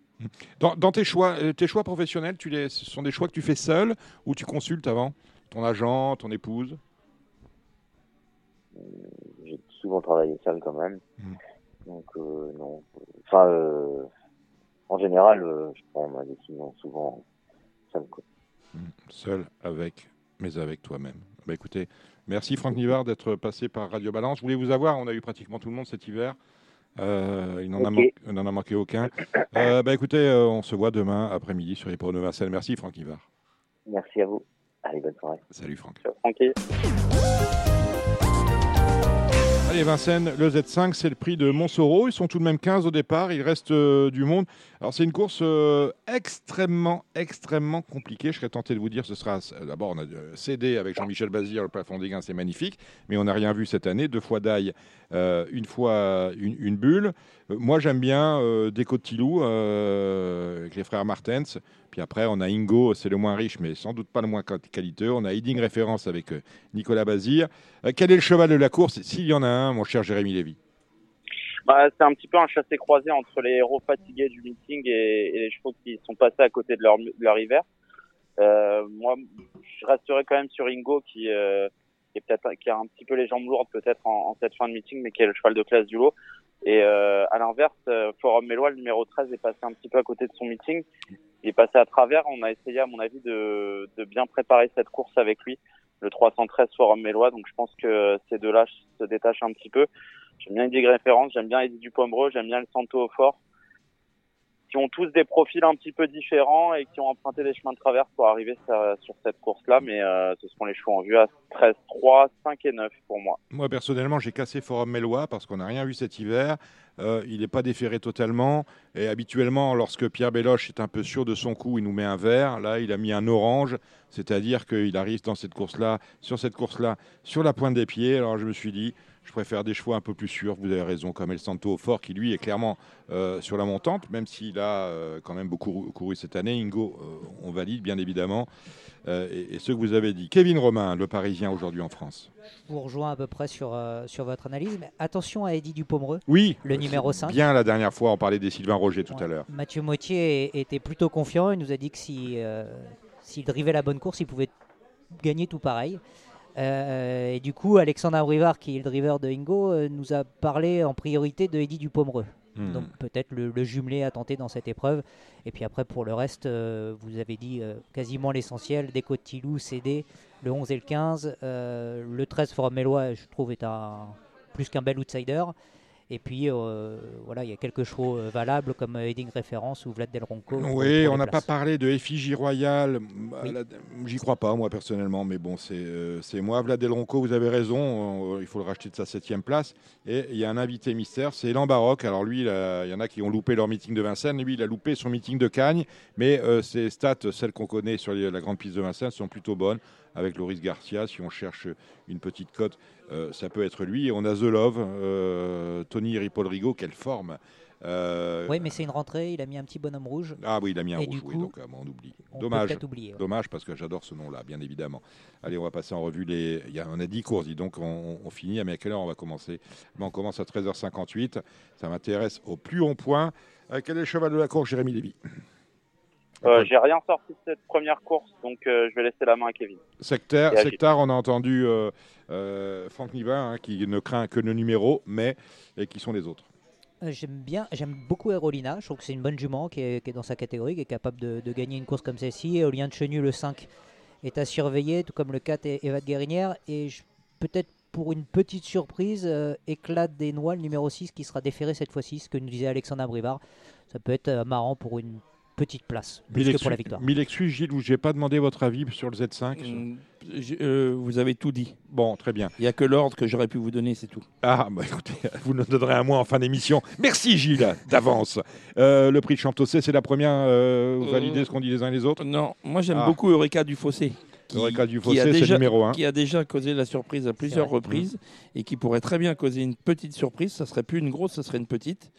Dans, dans tes choix, tes choix professionnels, tu les, ce sont des choix que tu fais seul ou tu consultes avant? Ton agent, ton épouse J'ai souvent travaillé seul quand même, Mm. donc euh, non. Enfin, euh, en général, euh, je prends ma décision souvent seul. Quoi. Seul avec, mais avec toi-même. Bah écoutez, merci Franck Nivard d'être passé par Radio Balance. Je voulais vous avoir, on a eu pratiquement tout le monde cet hiver. Euh, il n'en a, manqué aucun. Euh, bah écoutez, euh, on se voit demain après-midi sur les de Vincennes. Merci Franck Nivard. Merci à vous. Allez, bonne soirée. Salut Franck. Francky. Allez Vincennes, le Z5, c'est le prix de Montsoro. Ils sont tout de même 15 au départ. Il reste euh, du monde. Alors c'est une course euh, extrêmement, extrêmement compliquée. Je serais tenté de vous dire, ce sera d'abord on a euh, cédé avec Jean-Michel Bazir le plafond des gains, c'est magnifique, mais on n'a rien vu cette année. Deux fois d'ail, euh, une fois une, une bulle. Euh, moi j'aime bien euh, Déco de Tilou euh, avec les frères Martens. Puis après on a Ingo, c'est le moins riche, mais sans doute pas le moins quali- qualiteux. On a Heading Référence avec euh, Nicolas Bazir. Quel est le cheval de la course? S'il y en a un, mon cher Jérémy Lévy. Bah, c'est un petit peu un chassé-croisé entre les héros fatigués du meeting et, les chevaux qui sont passés à côté de leur, de hiver. Moi, je resterai quand même sur Ingo qui, a un petit peu les jambes lourdes peut-être en cette fin de meeting, mais qui est le cheval de classe du lot. Et euh, à l'inverse, euh, Forum Mélois, le numéro 13, est passé un petit peu à côté de son meeting. Il est passé à travers. On a essayé, à mon avis, de, de bien préparer cette course avec lui, le 313 Forum Mélois. Donc je pense que ces deux-là se détachent un petit peu. J'aime bien Eddie Référence, j'aime bien Eddie Dupomereux, j'aime bien le Santo au fort. Qui ont tous des profils un petit peu différents et qui ont emprunté des chemins de travers pour arriver sur, sur cette course-là. Mais euh, ce seront les chevaux en vue à 13, 3, 5 et 9 pour moi. Moi, personnellement, j'ai cassé Forum Mélois parce qu'on n'a rien vu cet hiver. Euh, il n'est pas déféré totalement. Et habituellement, lorsque Pierre Béloche est un peu sûr de son coup, il nous met un vert. Là, il a mis un orange. C'est-à-dire qu'il arrive dans cette course-là, sur cette course-là, sur la pointe des pieds. Alors je me suis dit, je préfère des chevaux un peu plus sûrs. Vous avez raison, comme El Santo au fort, qui lui est clairement euh, sur la montante, même s'il a euh, quand même beaucoup couru cette année. Ingo, euh, on valide bien évidemment. Et, et ce que vous avez dit. Kevin Romain, le Parisien aujourd'hui en France. Je vous rejoins à peu près sur, sur votre analyse. Mais attention à Eddie Dupomereux, Oui, le numéro c'est 5. Bien la dernière fois, on parlait des Sylvain Roger tout à l'heure. Mathieu Moitié était plutôt confiant. Il nous a dit que si, s'il drivait la bonne course, il pouvait gagner tout pareil. Euh, et du coup, Alexandre Abrivard, qui est le driver de Ingo, euh, nous a parlé en priorité de Eddie Dupomereux. Hmm. Donc peut-être le, le jumelé à tenter dans cette épreuve. Et puis après, pour le reste, euh, vous avez dit quasiment l'essentiel. Déco de Tilou, CD, le 11 et le 15. euh, le 13, Forum Mélois, je trouve, est un, plus qu'un bel outsider. Et puis, euh, voilà, il y a quelques chevaux euh, valables comme euh, Heading Référence ou Vlad Del Ronco. Oui, on n'a pas parlé de effigie royale. J'y crois pas, moi, personnellement, mais bon, c'est euh, moi. Vlad Del Ronco, vous avez raison, euh, il faut le racheter de sa septième place. Et il y a un invité mystère, c'est Elan Baroque. Alors lui, il a- il y en a qui ont loupé leur meeting de Vincennes. Lui, il a loupé son meeting de Cagnes. Mais euh, ses stats, celles qu'on connaît sur les- la grande piste de Vincennes, sont plutôt bonnes. Avec Loris Garcia, si on cherche une petite cote, euh, ça peut être lui. Et on a The Love, euh, Tony Ripoll-Rigaud, quelle forme. Euh, Oui, mais c'est une rentrée, il a mis un petit bonhomme rouge. ah oui, il a mis un Et rouge, oui, donc on oublie. on Dommage. oublier, ouais. Dommage parce que j'adore ce nom-là, bien évidemment. Allez, on va passer en revue les. Il y a, on a 10 courses, dis donc on, on finit. Mais à quelle heure on va commencer? Ben, On commence à 13h58. Ça m'intéresse au plus haut point. Euh, quel est le cheval de la course, Jérémy Lévy? Euh, J'ai rien sorti de cette première course, donc euh, je vais laisser la main à Kevin. Agile. sectaire, on a entendu euh, euh, Franck Nivin hein, qui ne craint que le numéro, mais et qui sont les autres. J'aime bien, j'aime beaucoup Aerolina. Je trouve que c'est une bonne jument qui est, qui est dans sa catégorie, qui est capable de, de gagner une course comme celle-ci. Éolien de Chenu, le 5, est à surveiller, tout comme le 4 et Eva de Guérinière. Et peut-être pour une petite surprise, euh, Éclat des Noix, le numéro 6, qui sera déféré cette fois-ci, ce que nous disait Alexandre Brivard. Ça peut être euh, marrant pour une petite place, plus que pour la victoire. Mille excuses, Gilles, où je n'ai pas demandé votre avis sur le Z5. Mm, je- euh, vous avez tout dit. Bon, très bien. Il n'y a que l'ordre que j'aurais pu vous donner, c'est tout. Ah, bah écoutez, vous nous donnerez un mois en fin d'émission. Merci Gilles, d'avance. Euh, le prix de Champtossé, c'est la première. Euh, vous Euh, validez ce qu'on dit les uns et les autres? Non, moi j'aime Ah. beaucoup Eureka du Fossé. qui- Eureka du qui a Fossé, c'est déjà- le numéro un. Qui a déjà causé la surprise à plusieurs reprises et qui pourrait très bien causer une petite surprise. Ça serait plus une grosse, ça serait une petite.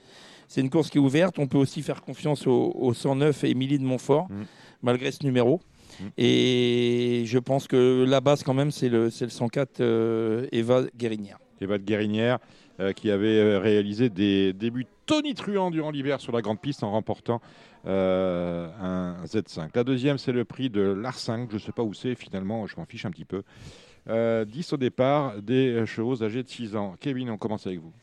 C'est une course qui est ouverte. On peut aussi faire confiance au, au 109 et Émilie de Montfort, Mm. malgré ce numéro. Mm. Et je pense que la base, quand même, c'est le, c'est le 104 euh, Eva Guérinière. Eva de Guérinière, euh, qui avait euh, réalisé des débuts tonitruants durant l'hiver sur la grande piste en remportant euh, un Z5. La deuxième, c'est le prix de l'Ar5. Je ne sais pas où c'est finalement, je m'en fiche un petit peu. Euh, 10 au départ, des chevaux âgés de 6 ans. Kevin, on commence avec vous.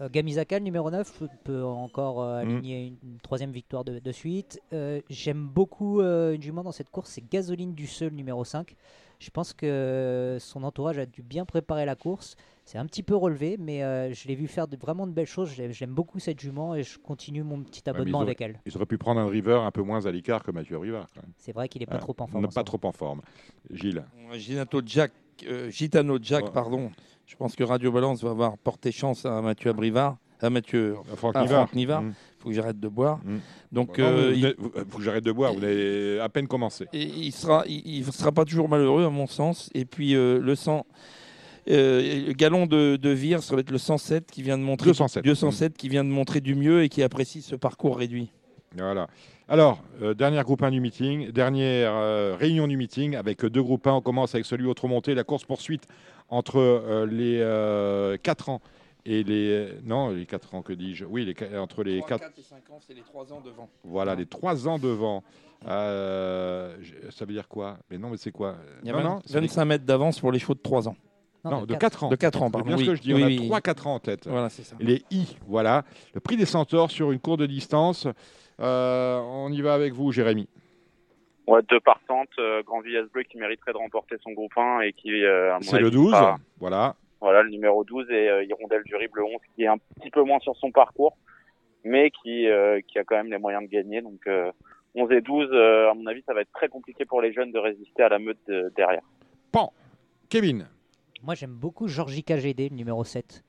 Euh, Gamizaka, le numéro 9, peut encore euh, Mm. aligner une, une troisième victoire de, de suite. Euh, J'aime beaucoup euh, une jument dans cette course, c'est Gasoline du Seul, numéro 5. Je pense que son entourage a dû bien préparer la course. C'est un petit peu relevé, mais euh, je l'ai vu faire de, vraiment de belles choses. J'aime beaucoup cette jument et je continue mon petit abonnement avec elle. Ils auraient pu prendre un driver un peu moins à l'écart que Mathieu Rivard. C'est vrai qu'il n'est pas trop en forme. Pas trop en forme. Gilles. Gitano Jack, euh, Gitano Jack Ouais. pardon. Je pense que Radio Balance va avoir porté chance à Mathieu Abrivard, à Mathieu Euh, Franck à Nivard. Franck Nivard. Mm. faut que j'arrête de boire. Mm. Donc, Non, euh, il, faut que j'arrête de boire. Vous avez à peine commencé. et il sera, il, il sera pas toujours malheureux à mon sens. Et puis euh, le sang, euh, le galon de, de Vire, ça va être le 107 qui vient de montrer 207. 207 qui vient de montrer du mieux et qui apprécie ce parcours réduit. Voilà. Alors, euh, dernière groupe 1 du meeting, dernière euh, réunion du meeting avec deux groupes 1. On commence avec celui autre montée, la course poursuite entre euh, les 4 ans et les non les 4 ans que dis-je Oui, les, entre les 4 et 5 ans, c'est les 3 ans devant. voilà les 3 ans devant. Euh, ça veut dire quoi? Mais non, mais c'est quoi? Il y a non, 20 non, c'est les- 25 mètres d'avance pour les chevaux de 3 ans. non, de 4 ans. De 4 ans, C'est pardon. bien oui. ce que je dis. Oui, on a oui. 3-4 ans en tête. Voilà, c'est ça. Les I, voilà. Le prix des centaures sur une courte de distance. Euh, on y va avec vous, Jérémy. Ouais, deux partantes, euh, Grand Villas Bleu qui mériterait de remporter son groupe 1 et qui, euh, C'est le avis, 12. sera- Voilà. Voilà, le numéro 12 et euh, Hirondelle du Rib, le 11, qui est un petit peu moins sur son parcours, mais qui, euh, qui a quand même les moyens de gagner. Donc euh, 11 et 12, euh, à mon avis, ça va être très compliqué pour les jeunes de résister à la meute de- derrière. Pan. Kevin. Moi, j'aime beaucoup Georgie KGD, le numéro 7.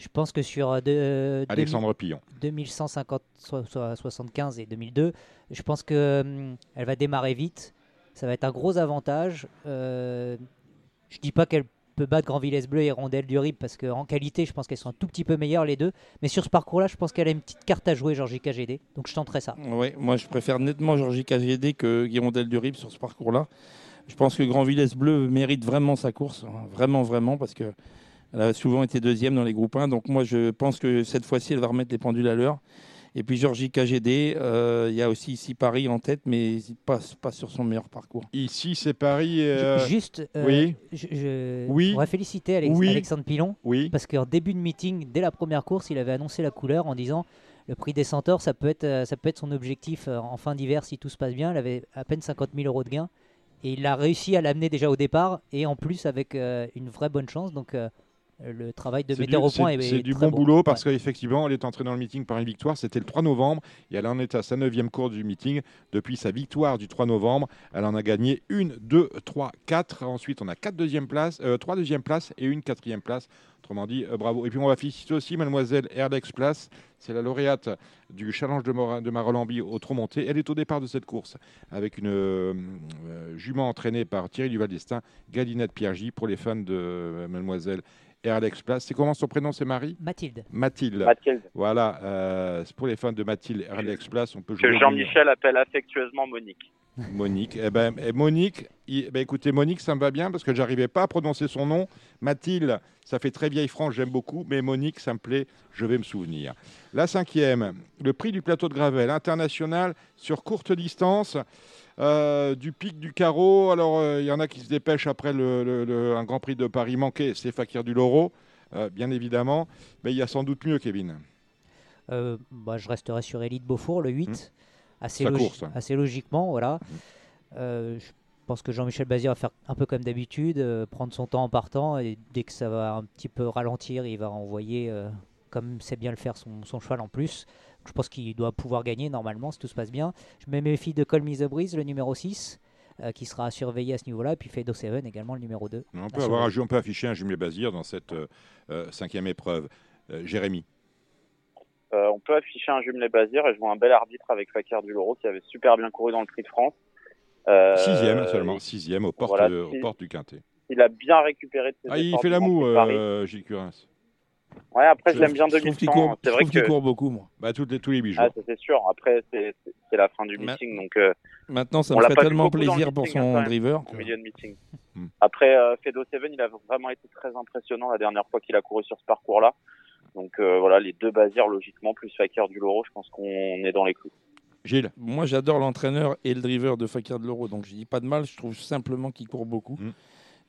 Je pense que sur euh, de, Alexandre Pillon. 2150, so- so- 75 et 2002, je pense que hum, elle va démarrer vite. Ça va être un gros avantage. Euh, je dis pas qu'elle peut battre Grand Villesse Bleu et Rondelle du Rib parce qu'en qualité, je pense qu'elles sont un tout petit peu meilleures les deux. Mais sur ce parcours-là, je pense qu'elle a une petite carte à jouer, Georgie KGD. Donc je tenterai ça. Oui, moi je préfère nettement Georgie KGD que Guirondelle du Rib sur ce parcours-là. Je pense que Grand Villesse Bleu mérite vraiment sa course, hein. vraiment, vraiment, parce que elle a souvent été deuxième dans les groupes 1. Donc moi je pense que cette fois-ci, elle va remettre les pendules à l'heure. Et puis Georgie KGD, euh, il y a aussi ici Paris en tête, mais il passe pas sur son meilleur parcours. Ici, c'est Paris. euh, Ju- Juste, euh, oui. je, je Oui. voudrais féliciter Alex- Oui. Alexandre Pilon Oui. parce qu'en début de meeting, dès la première course, il avait annoncé la couleur en disant le prix des centaures, ça peut être, ça peut être son objectif en fin d'hiver si tout se passe bien. Il avait à peine 50 000 euros de gain et il a réussi à l'amener déjà au départ et en plus avec euh, une vraie bonne chance. Donc euh, le travail de metteur du- au point c'est- est, C'est est du très bon boulot parce qu'effectivement, elle est entrée dans le meeting par une victoire. C'était le 3 novembre et elle en est à sa neuvième course du meeting. Depuis sa victoire du 3 novembre, elle en a gagné une, deux, trois, quatre. Ensuite, on a quatre deuxième places, euh, trois deuxièmes places et une quatrième place. Autrement dit, euh, bravo. Et puis, on va féliciter aussi Mademoiselle Erlex Place. C'est la lauréate du challenge de, Mora- de Marolambi au trop monté. Elle est au départ de cette course avec une euh, jument entraînée par Thierry Duval d'Estaing, Galinette Piergy pour les fans de euh, Mademoiselle Erlex Place. C'est comment son prénom C'est Marie Mathilde. Mathilde. Mathilde. Voilà, euh, c'est pour les fans de Mathilde Erlex Place, on peut Que jouer. Jean-Michel appelle affectueusement Monique. Monique. Eh ben, eh, Monique, il- eh ben, écoutez, Monique, ça me va bien parce que j'arrivais pas à prononcer son nom. Mathilde, ça fait très vieille France, j'aime beaucoup, mais Monique, ça me plaît, je vais me souvenir. La cinquième, le prix du plateau de Gravel international sur courte distance. Euh, du pic du carreau. Alors, euh, il y en a qui se dépêchent après le, le- le- un Grand Prix de Paris manqué, c'est Fakir du Loro, euh, bien évidemment. Mais il y a sans doute mieux, Kevin. Euh, bah, je resterai sur Elite Beaufour, le 8, assez, Sa logi- course, hein. assez logiquement. Voilà. Euh, je pense que Jean-Michel Bazir va faire un peu comme d'habitude, euh, prendre son temps en partant, et dès que ça va un petit peu ralentir, il va envoyer, euh, comme sait bien le faire, son, son cheval en plus. Je pense qu'il doit pouvoir gagner normalement si tout se passe bien. Je mets mes filles de Call Me the Breeze, le numéro 6, euh, qui sera à surveiller à ce niveau-là, et puis Fedo Seven également, le numéro 2. On peut, avoir on peut afficher un jumelé Bazir dans cette euh, euh, cinquième épreuve. Euh, Jérémy. Euh, on peut afficher un jumelé Bazir et je vois un bel arbitre avec Fakir du Loro qui avait super bien couru dans le Prix de France. Euh, Sixième seulement, sixième aux portes, voilà, aux si- portes du Quintet. Il a bien récupéré de ses Ah, il fait la moue, euh, Gilles Curins. Ouais, après, je, Je l'aime bien trouve- je trouve qu'il 2100. court- C'est je vrai trouve qu'il que. court beaucoup, moi. Bah, toutes les, tous les jours. Ah, ça, c'est sûr. Après, c'est la fin du Ma- meeting. Donc, euh, Maintenant, ça on me vu tellement plaisir pour meeting, hein, son driver. Au que- milieu de meeting. Hmm. Après, euh, Fedo Seven, il a vraiment été très impressionnant la dernière fois qu'il a couru sur ce parcours-là. Donc euh, voilà, les deux Bazirs, logiquement, plus Fakir du Loro, je pense qu'on est dans les clous. Gilles? Moi, j'adore l'entraîneur et le driver de Fakir de l'Euro, donc je dis pas de mal. Je trouve simplement qu'il court beaucoup Mm.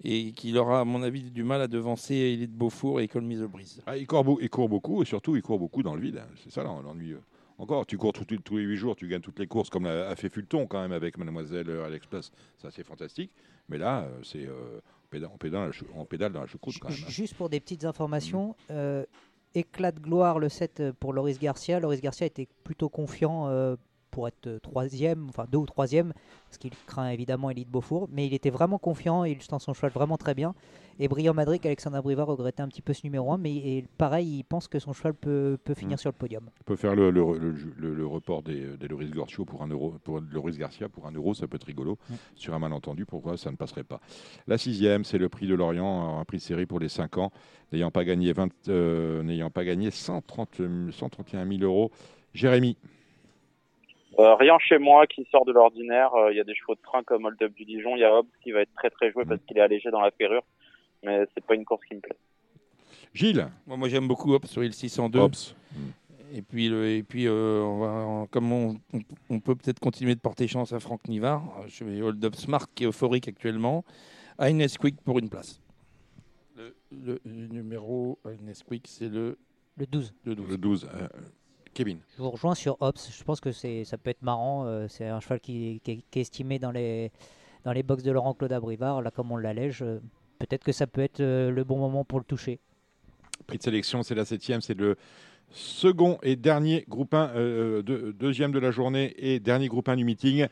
Et qu'il aura, à mon avis, du mal à devancer Elite Beaufour et the Breeze. Ah, il, court beau- il court beaucoup et surtout, il court beaucoup dans le vide. hein. C'est ça l'en- l'ennui. euh. Encore, tu cours tout- tous les huit jours, tu gagnes toutes les courses comme l'a- a fait Fulton quand même avec Mademoiselle euh, Alex Place. Ça, c'est fantastique. Mais là, euh, c'est euh, on pédale, on pédale dans la choucroute quand même. hein. Juste pour des petites informations, euh, éclat de gloire le 7 pour Loris Garcia. Loris Garcia était plutôt confiant euh, pour être euh, troisième, enfin deux ou troisième, parce qu'il craint évidemment Elite Beaufour, mais il était vraiment confiant, il tend son cheval vraiment très bien. Et Brillant Madrid, Alexandre Brivard regrettait un petit peu ce numéro 1, mais et pareil, il pense que son cheval peut, peut finir Mm. sur le podium. On peut faire le, le, le- report des, des Loris Garcia pour un euro, pour Loris Garcia pour un euro, ça peut être rigolo. Mm. Sur un malentendu, pourquoi ça ne passerait pas La sixième, c'est le prix de Lorient, un prix de série pour les 5 ans, n'ayant pas gagné 20, euh, n'ayant pas gagné 130, 131 000 euros. Jérémy. Euh, rien chez moi qui sort de l'ordinaire. Euh, Il y a des chevaux de train comme Hold Up du Dijon. Il y a Hobbs qui va être très très joué parce qu'il est allégé dans la ferrure. Mais c'est pas une course qui me plaît. Gilles. Moi, moi j'aime beaucoup Hop sur il 602. Hobbs. Et puis, le- et puis euh, on va, comme on, on- on peut peut-être continuer de porter chance à Franck Nivard, euh, je vais Hold Up Smart qui est euphorique actuellement, à Ines Quick pour une place. Le, le- le numéro à Ines Quick, c'est le, Le 12. le 12. Le 12. Kevin. Je vous rejoins sur Ops. Je pense que ça peut être marrant. euh, c'est un cheval qui, qui est- qui est estimé dans les, dans les box de Laurent Claude Abrivard. Là, comme on l'allège, euh, peut-être que ça peut être euh, le bon moment pour le toucher. Prix de sélection, c'est la septième, c'est le second et dernier groupe 1, euh, de- deuxième de la journée et dernier groupe 1 du meeting.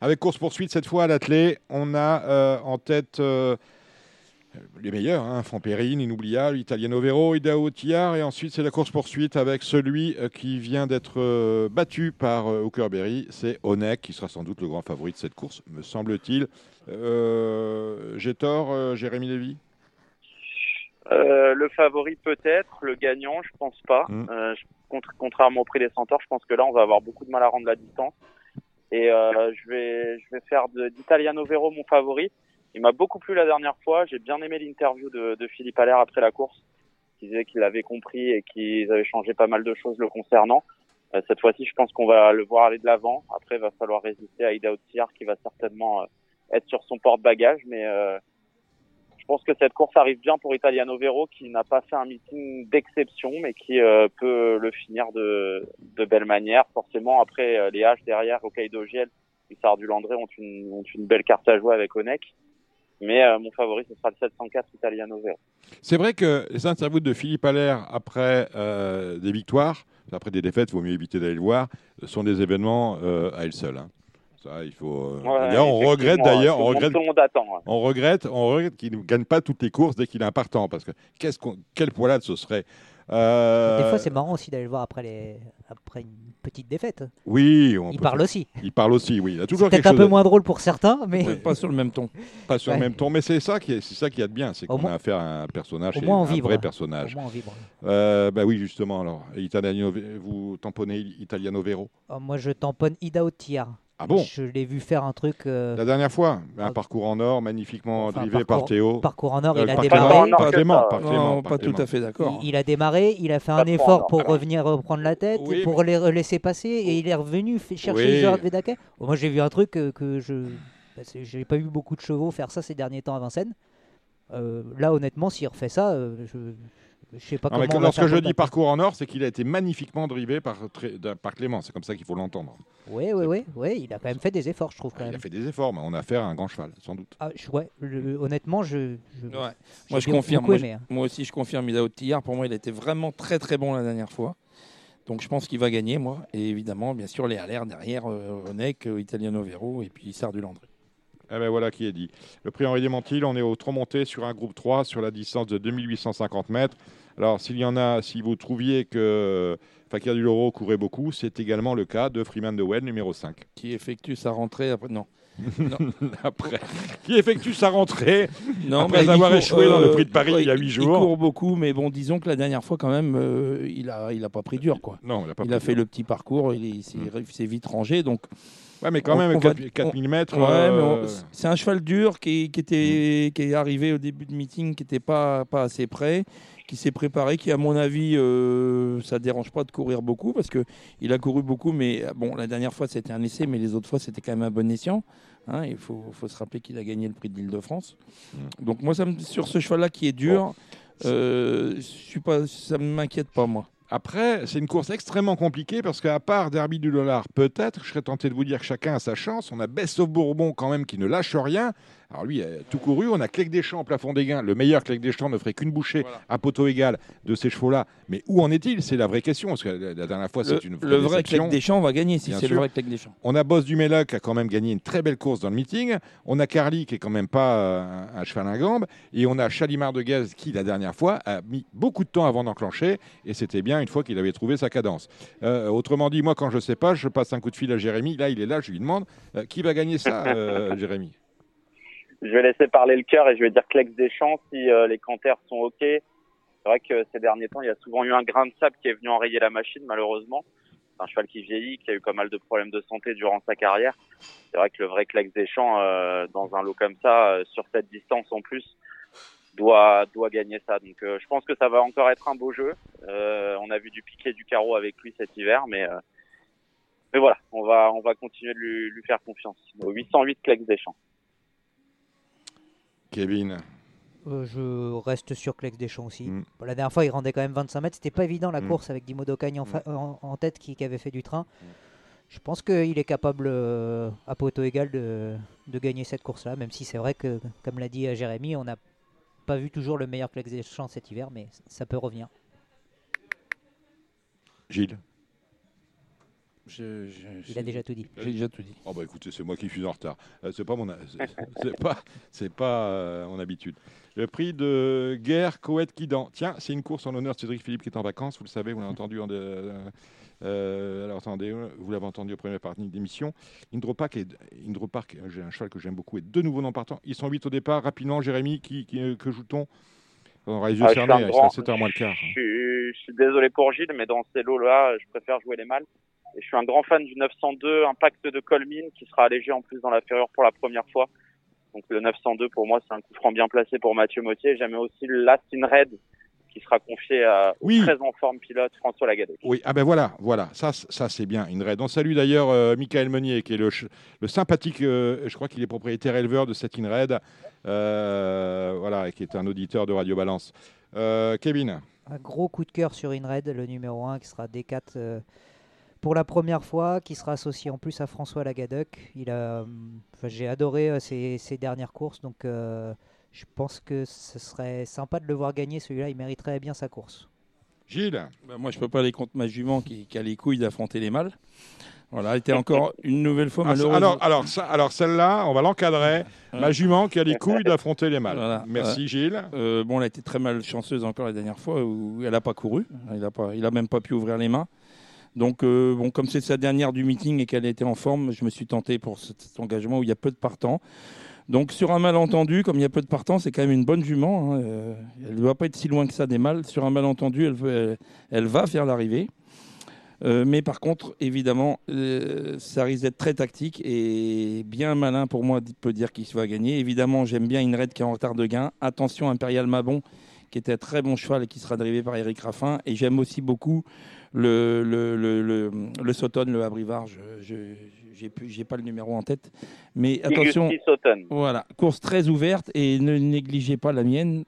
Avec course-poursuite cette fois à l'attelé, on a euh, en tête euh, les meilleurs, hein, Franperine, Inoubliable, Italiano Vero, Idao Tillard, et ensuite c'est la course-poursuite avec celui euh, qui vient d'être euh, battu par euh, Hookerberry, c'est Onek, qui sera sans doute le grand favori de cette course, me semble-t-il. Euh, J'ai tort, euh, Jérémy Lévy? Euh, le favori peut-être, le gagnant, je pense pas. Mm. Euh, contre- contrairement au prix des centaures, je pense que là, on va avoir beaucoup de mal à rendre la distance. Et euh, je vais, je vais faire d'Italiano Vero mon favori. Il m'a beaucoup plu la dernière fois. J'ai bien aimé l'interview de, de Philippe Allaire après la course. Il disait qu'il avait compris et qu'ils avaient changé pas mal de choses le concernant. Euh, cette fois-ci, je pense qu'on va le voir aller de l'avant. Après, il va falloir résister à Ida Otsiar qui va certainement euh, être sur son porte-bagages. Mais euh, je pense que cette course arrive bien pour Italiano Vero qui n'a pas fait un meeting d'exception mais qui euh, peut le finir de, de belle manière. Forcément, après euh, les H derrière, Hokkaido Giel et Sardu Landré ont une, ont une belle carte à jouer avec Onek. Mais euh, mon favori, ce sera le 704 Italiano Vero. C'est vrai que les interviews de Philippe Allaire après euh, des victoires, après des défaites, il vaut mieux éviter d'aller le voir, sont des événements euh, à elles seules. hein. Ça, il faut. Ouais, on regrette d'ailleurs, on regrette, monde attend, ouais. on regrette, on regrette qu'il ne gagne pas toutes les courses dès qu'il est impartant, parce que qu'est-ce qu'on, quelle poilade ce serait? Euh, Des fois, c'est marrant aussi d'aller le voir après, les... après une petite défaite. Oui, on Il peut parle aussi. Il parle aussi, oui. Il a toujours peut-être un peu à- moins drôle pour certains, mais Pas sur le même ton. Pas sur le même ton, mais c'est ça qui est, c'est ça qui est de bien, c'est qu'on moins- a affaire à un personnage, au et moins on un vibre. vrai personnage. Au moins on vibre. Euh, bah oui, justement. Alors, Italiano, vous tamponnez Italiano Vero? Oh, moi, je tamponne Ida Otiar. Ah bon Je l'ai vu faire un truc. euh, La dernière fois, un parcours en or, magnifiquement Enfin, drivé par Théo. parcours en or, Euh, il a par démarré. Pas Par que Clément, pas tout à fait d'accord. Il, il a démarré, il a fait un effort or, pour même. revenir reprendre la tête, Oui, pour les laisser passer, et il est revenu chercher Oui. Gérard Vedaquet. Oh, moi, j'ai vu un truc euh, que je. bah, J'ai pas vu beaucoup de chevaux faire ça ces derniers temps à Vincennes. Euh, là, honnêtement, s'il refait ça, euh, je. Je sais pas Non, mais comment. on va lorsque je dis parcours en or, c'est qu'il a été magnifiquement drivé par, par Clément. C'est comme ça qu'il faut l'entendre. Oui, oui, oui, oui, il a quand même fait des efforts, je trouve. Quand Il même. a fait des efforts, mais on a affaire à un grand cheval, sans doute. Ah, je- ouais, le- honnêtement, je. je- Ouais. j'ai Moi, je confirme. beaucoup Moi, aimé, hein. je- moi aussi, je confirme. Idao Tillard, pour moi, il était vraiment très très bon la dernière fois. Donc, je pense qu'il va gagner, moi. Et évidemment, bien sûr, les LR derrière, euh, Onek, euh, Italiano Vero et puis Sardu Landré. Eh ben voilà qui est dit. Le prix Henri Desmontil, on est au tronc monté sur un groupe 3 sur la distance de 2850 mètres. Alors, s'il y en a, si vous trouviez que Fakir du Loro courait beaucoup, c'est également le cas de Freeman de Well, numéro 5. Qui effectue sa rentrée après. Non. non. Après, qui effectue sa rentrée Non, après avoir il court, échoué dans le euh, prix de Paris il y a il- 8 Il jours. court beaucoup, mais bon, disons que la dernière fois, quand même, euh, il a, il a pas pris dur, quoi. Non, il a pas Il a fait dur. le petit parcours, il il s'est il vite rangé, donc. Ouais, mais quand on- même, on va- 4, 4000 mètres. Ouais, euh, c'est un cheval dur qui, qui était, qui est arrivé au début de meeting, qui n'était pas, pas assez prêt, qui s'est préparé, qui, à mon avis, euh, ça ne dérange pas de courir beaucoup parce qu'il a couru beaucoup, mais bon, la dernière fois c'était un essai, mais les autres fois c'était quand même un bon escient. Hein, il faut, faut se rappeler qu'il a gagné le prix de l'Île-de-France. Donc, moi, ça me- sur ce cheval-là qui est dur, euh, je suis pas, ça ne m'inquiète pas, moi. Après, c'est une course extrêmement compliquée parce qu'à part Derby du Dollar, peut-être, je serais tenté de vous dire que chacun a sa chance. On a Best of Bourbon quand même qui ne lâche rien. Alors lui, a tout couru. On a Clec Deschamps au plafond des gains. Le meilleur Clec Deschamps ne ferait qu'une bouchée à poteau égal de ces chevaux-là. Mais où en est-il? C'est la vraie question. Parce que la la dernière fois, c'est une vraie le vrai. Clec Deschamps va gagner si c'est le vrai Clec Deschamps. On a Boss du Méloc qui a quand même gagné une très belle course dans le meeting. On a Carly qui est quand même pas euh, un, un cheval à gambe. Et on a Chalimard de Gaz qui, la dernière fois, a mis beaucoup de temps avant d'enclencher. Et c'était bien une fois qu'il avait trouvé sa cadence. Euh, autrement dit, moi, quand je sais pas, je passe un coup de fil à Jérémy. Là, il est là, je lui demande euh, qui va gagner ça, euh, Jérémy? Je vais laisser parler le cœur et je vais dire Clex Deschamps si euh, les canters sont OK. C'est vrai que ces derniers temps, il y a souvent eu un grain de sable qui est venu enrayer la machine, malheureusement. C'est un cheval qui vieillit, qui a eu pas mal de problèmes de santé durant sa carrière. C'est vrai que le vrai Clex Deschamps, euh, dans un lot comme ça, euh, sur cette distance en plus, doit, doit gagner ça. Donc euh, je pense que ça va encore être un beau jeu. Euh, on a vu du piqué du carreau avec lui cet hiver, mais, euh, mais voilà, on va, on va continuer de lui, lui faire confiance. Au 808 Clex Deschamps. Kevin Euh, je reste sur Clex Deschamps aussi. Mm. La dernière fois, il rendait quand même 25 mètres. C'était pas évident la Mm. course avec Dimo Docagne en, fa- en- en tête qui, qui avait fait du train. Je pense qu'il est capable, euh, à poteau égal, de, de gagner cette course-là. Même si c'est vrai que, comme l'a dit euh, Jérémy, on n'a pas vu toujours le meilleur Clex Deschamps cet hiver, mais ça peut revenir. Gilles Je- je- Il a déjà tout dit. J'ai déjà tout dit. Oh bah écoutez, c'est moi qui suis en retard. Euh, c'est pas mon, c'est- pas, c'est pas euh, mon habitude. Le prix de guerre Coët Quidan. Tiens, c'est une course en l'honneur de Cédric Philippe qui est en vacances. Vous le savez, vous l'avez entendu en. de- euh, euh, alors attendez, euh, vous l'avez entendu au premier partie d'émission. Indropark, est, Indropark, euh, j'ai un cheval que j'aime beaucoup, est de nouveau non partant. Ils sont 8 au départ. Rapidement, Jérémy, qui, qui, que joue-t-on? On aura les yeux Ah, un il grand- sera 7h moins le quart. Je suis, je suis désolé pour Gilles, mais dans ces lots-là, je préfère jouer les mâles. Et je suis un grand fan du 902 Impact de Colmine, qui sera allégé en plus dans la ferrure pour la première fois. Donc le 902, pour moi, c'est un coup franc bien placé pour Mathieu Mottier. J'aime aussi l'Astin Red, qui sera confié à, Oui. très en forme pilote François Lagadec. Oui, ah ben voilà, voilà, ça, ça c'est bien, Inred. On salue d'ailleurs euh, Michael Meunier, qui est le, sympathique, euh, je crois qu'il est propriétaire éleveur de cette Inred, euh, voilà, et qui est un auditeur de Radio Balance. Euh, Kevin, Un gros coup de cœur sur Inred, le numéro 1, qui sera D4 euh, pour la première fois, qui sera associé en plus à François Lagadec. Il a, enfin, j'ai adoré euh, ses, ses dernières courses, donc euh, je pense que ce serait sympa de le voir gagner. Celui-là, il mériterait bien sa course. Gilles? Bah, moi, je peux pas aller contre ma jument qui, qui a les couilles d'affronter les mâles. Voilà, elle était encore une nouvelle fois Ah, malheureusement. alors, alors, ça- alors celle-là, on va l'encadrer. Ma jument qui a les couilles d'affronter les mâles. Voilà. Merci. Gilles. Euh, bon, elle a été très mal chanceuse encore la dernière fois où elle n'a pas couru. Il a pas, il a même pas pu ouvrir les mains. Donc, euh, bon, comme c'est sa dernière du meeting et qu'elle était en forme, je me suis tenté pour cet, engagement où il y a peu de partants. Donc, sur un malentendu, comme il y a peu de partants, c'est quand même une bonne jument. hein. Euh, elle ne doit pas être si loin que ça des mâles. Sur un malentendu, elle, elle va faire l'arrivée. Euh, mais par contre, évidemment, euh, ça risque d'être très tactique et bien malin pour moi de peut dire qui va gagner. Évidemment, j'aime bien Inred qui est en retard de gain. Attention, Impérial Mabon qui était un très bon cheval et qui sera drivé par Eric Raffin. Et j'aime aussi beaucoup le, le, le, le, le Sauton, le Abrivard. Je n'ai pas le numéro en tête. Mais attention, voilà, course très ouverte et ne négligez pas la mienne.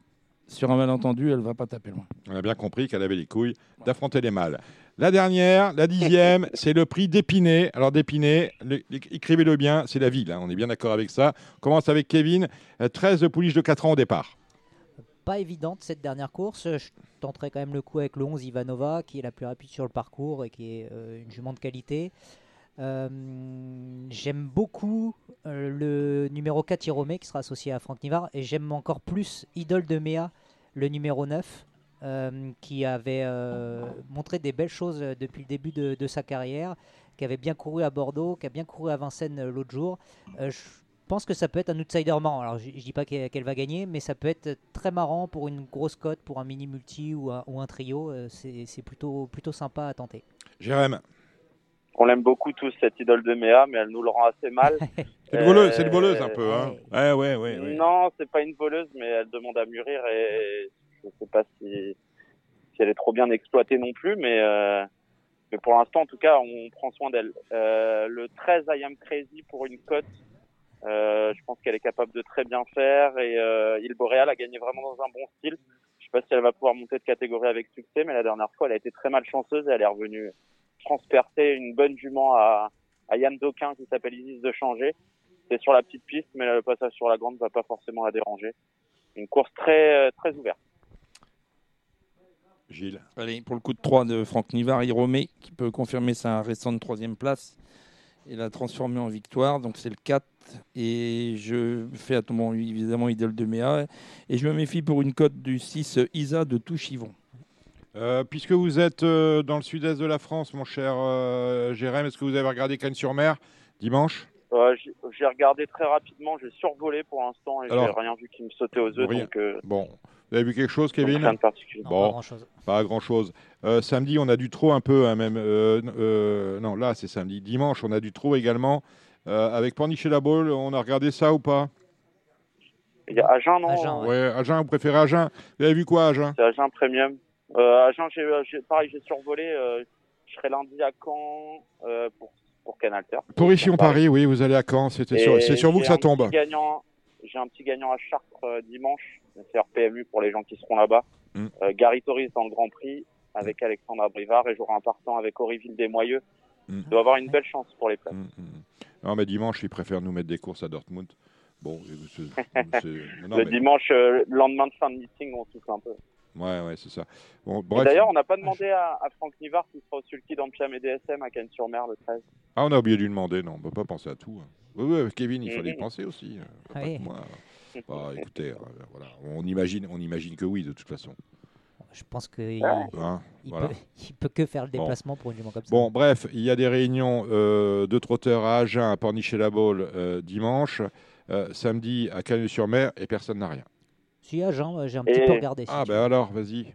Sur un malentendu, elle va pas taper loin. On a bien compris qu'elle avait les couilles d'affronter les mâles. La dernière, la dixième, c'est le prix d'Épinay. Alors d'Épinay, le- écrivez-le bien, c'est la ville, hein, on est bien d'accord avec ça. On commence avec Kevin, euh, 13 pouliches de 4 ans au départ. Pas évidente cette dernière course. Je tenterai quand même le coup avec le 11 Ivanova, qui est la plus rapide sur le parcours et qui est euh, une jument de qualité. Euh, j'aime beaucoup euh, le numéro 4 Hiromé qui sera associé à Franck Nivard et j'aime encore plus Idole de Méa, le numéro 9, euh, qui avait montré des belles choses depuis le début de, sa carrière, qui avait bien couru à Bordeaux, qui a bien couru à Vincennes l'autre jour. Pense que ça peut être un outsider marrant. Alors je, je dis pas qu'elle qu'elle va gagner, mais ça peut être très marrant pour une grosse cote, pour un mini multi ou un, ou un trio. Euh, C'est c'est plutôt, plutôt sympa à tenter. Jérém, On l'aime beaucoup tous, cette idole de Méa, mais elle nous le rend assez mal. c'est une voleuse, c'est une Euh, voleuse un peu. Hein. Ouais, ouais, ouais. ouais. Non, c'est pas une voleuse, mais elle demande à mûrir et je sais pas si, si elle est trop bien exploitée non plus, mais, euh, mais pour l'instant, en tout cas, on prend soin d'elle. Euh, le 13 I Am Crazy pour une cote, euh, je pense qu'elle est capable de très bien faire et euh, Il Boréal a gagné vraiment dans un bon style. Je sais pas si elle va pouvoir monter de catégorie avec succès, mais la dernière fois, elle a été très mal chanceuse et elle est revenue transpercer une bonne jument à, à Yann Doquin qui s'appelle Isis de Changer. C'est sur la petite piste, mais le passage sur la grande va pas forcément la déranger. Une course très, euh, très ouverte. Gilles. Allez, pour le coup de 3 de Franck Nivard, Hiromé, qui peut confirmer sa récente troisième place et la transformer en victoire. Donc c'est le 4. Et je fais à tout moment, évidemment, idole de Méa. Et je me méfie pour une cote du 6 Isa de Touchivon. Euh, puisque vous êtes euh, dans le sud-est de la France, mon cher euh, Jérém, est-ce que vous avez regardé Cannes-sur-Mer dimanche? Euh, j'ai- regardé très rapidement, j'ai survolé pour l'instant et j'ai rien vu qui me sautait aux rien. Donc, euh, Bon, vous avez vu quelque chose, Kevin rien de particulier. Non, Bon, pas grand-chose. Pas grand-chose. Euh, samedi, on a du trop un peu, hein, même. euh, euh, non, là, c'est samedi. Dimanche, on a du trop également. Euh, avec Pornichet la Baule, on a regardé ça ou pas? Il y a Agen, non? Agen, Ouais, Agen, vous préférez Agen? Vous avez vu quoi, Agen? C'est Agen Premium. Euh, Agen, pareil, j'ai survolé. euh, je serai lundi à Caen euh, pour, pour Canal Terre. Pour ici, on Paris, oui, vous allez à Caen. C'était sur- C'est sur vous que ça tombe. gagnant- J'ai un petit gagnant à Chartres euh, dimanche. C'est RPMU pour les gens qui seront là-bas. Mm. Euh, Gary Torres dans le Grand Prix avec Alexandre Abrivard et j'aurai un partant avec Horryville Desmoyeux. Mm. Il doit avoir une belle chance pour les places. Mm, mm. Non, mais dimanche, ils préfèrent nous mettre des courses à Dortmund. Bon, non, le mais- dimanche, euh, le lendemain de fin de meeting, on souffle un peu. Ouais, ouais, c'est ça. Bon. D'ailleurs, on n'a pas demandé à, à Franck Nivard qui sera au sulky dans Piam et DSM à Cannes-sur-Mer le 13. Ah, on a oublié de lui demander, non, on peut pas penser à tout. hein. Oui, oui, Kevin, il fallait y penser aussi. euh, pas Oui. que moi. Bah, écoutez, euh, voilà, on imagine, on imagine que oui, de toute façon. Je pense qu'il Hein, il voilà. peut, il peut que faire le Bon. déplacement pour une jument comme ça. Bon, bref, il y a des réunions euh, de trotteurs à Agen, à Pornichet-la-Baule euh, dimanche, euh, samedi à Cagnes-sur-Mer, et personne n'a rien. Si, euh, j'ai un petit peu regardé. si Ah, ben alors, vas-y.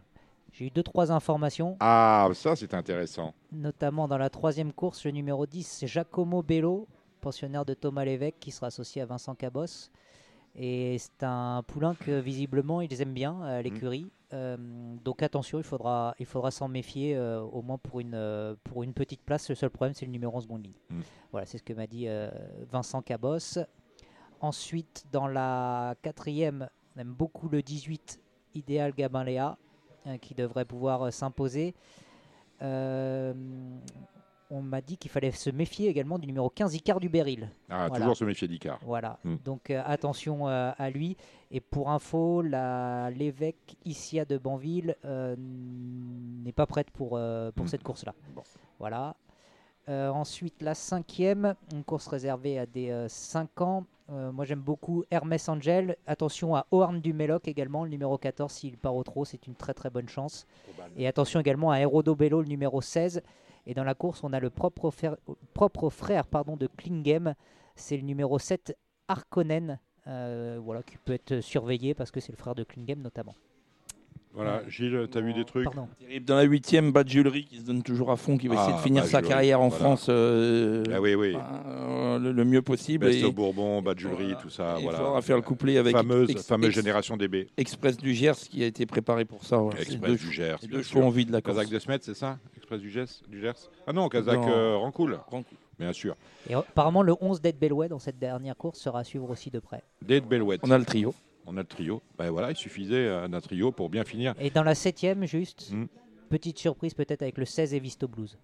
J'ai eu deux, trois informations, Ah, ça, c'est intéressant. notamment dans la troisième course, le numéro 10, c'est Giacomo Bello, pensionnaire de Thomas Lévesque, qui sera associé à Vincent Cabos. Et c'est un poulain que visiblement ils aiment bien à l'écurie. Euh, donc attention, il faudra, il faudra s'en méfier euh, au moins pour une, euh, pour une petite place. Le seul problème, c'est le numéro en seconde ligne. Mm. Voilà, c'est ce que m'a dit euh, Vincent Cabos. Ensuite, dans la quatrième, on aime beaucoup le 18 Idéal Gabin Léa, euh, qui devrait pouvoir euh, s'imposer. On m'a dit qu'il fallait se méfier également du numéro 15 Icar du Beril. Ah, Voilà. toujours se méfier d'Icar. Voilà, Mm. donc euh, attention euh, à lui. Et pour info, l'évêque Isia de Banville euh, n'est pas prête pour, euh, pour Mm. cette course-là. Bon. Voilà. Ensuite, la cinquième, une course réservée à des 5 ans. Moi, j'aime beaucoup Hermès Angel. Attention à Oarn du Méloc également, le numéro 14. S'il part au trot, c'est une très très bonne chance. Et attention également à Herodo Bello, le numéro 16. Et dans la course, on a le propre frère, pardon, de Klingem. C'est le numéro 7, Harkonnen. euh, voilà, qui peut être surveillé parce que c'est le frère de Klingem notamment. Voilà, Gilles, t'as vu des trucs Pardon. Terrible. Dans la huitième, Badjulery qui se donne toujours à fond, qui va essayer Ah, de finir sa carrière en voilà. France euh, Ah oui, oui. euh, le, le mieux possible. Best Et- au Bourbon, Voilà. tout ça. Il voilà. faudra faire le couplet avec fameuse, Ex- fameuse Ex- génération DB. Express du Gers qui a été préparé pour ça. C'est Express deux du Gers. bien deux sûr. chevaux en vie de la course. Kazakh de Smet, c'est ça Express du Gers, du Gers? Ah non, Kazakh Non. euh, Rancoul. Rancoul. Bien sûr. Et apparemment, le 11 d'Ed Belway dans cette dernière course sera à suivre aussi de près. Date Bellouette. On a le trio. On a le trio. Ben voilà, il suffisait euh, d'un trio pour bien finir. Et dans la septième, juste, Mm. petite surprise peut-être avec le 16 et Visto Blues.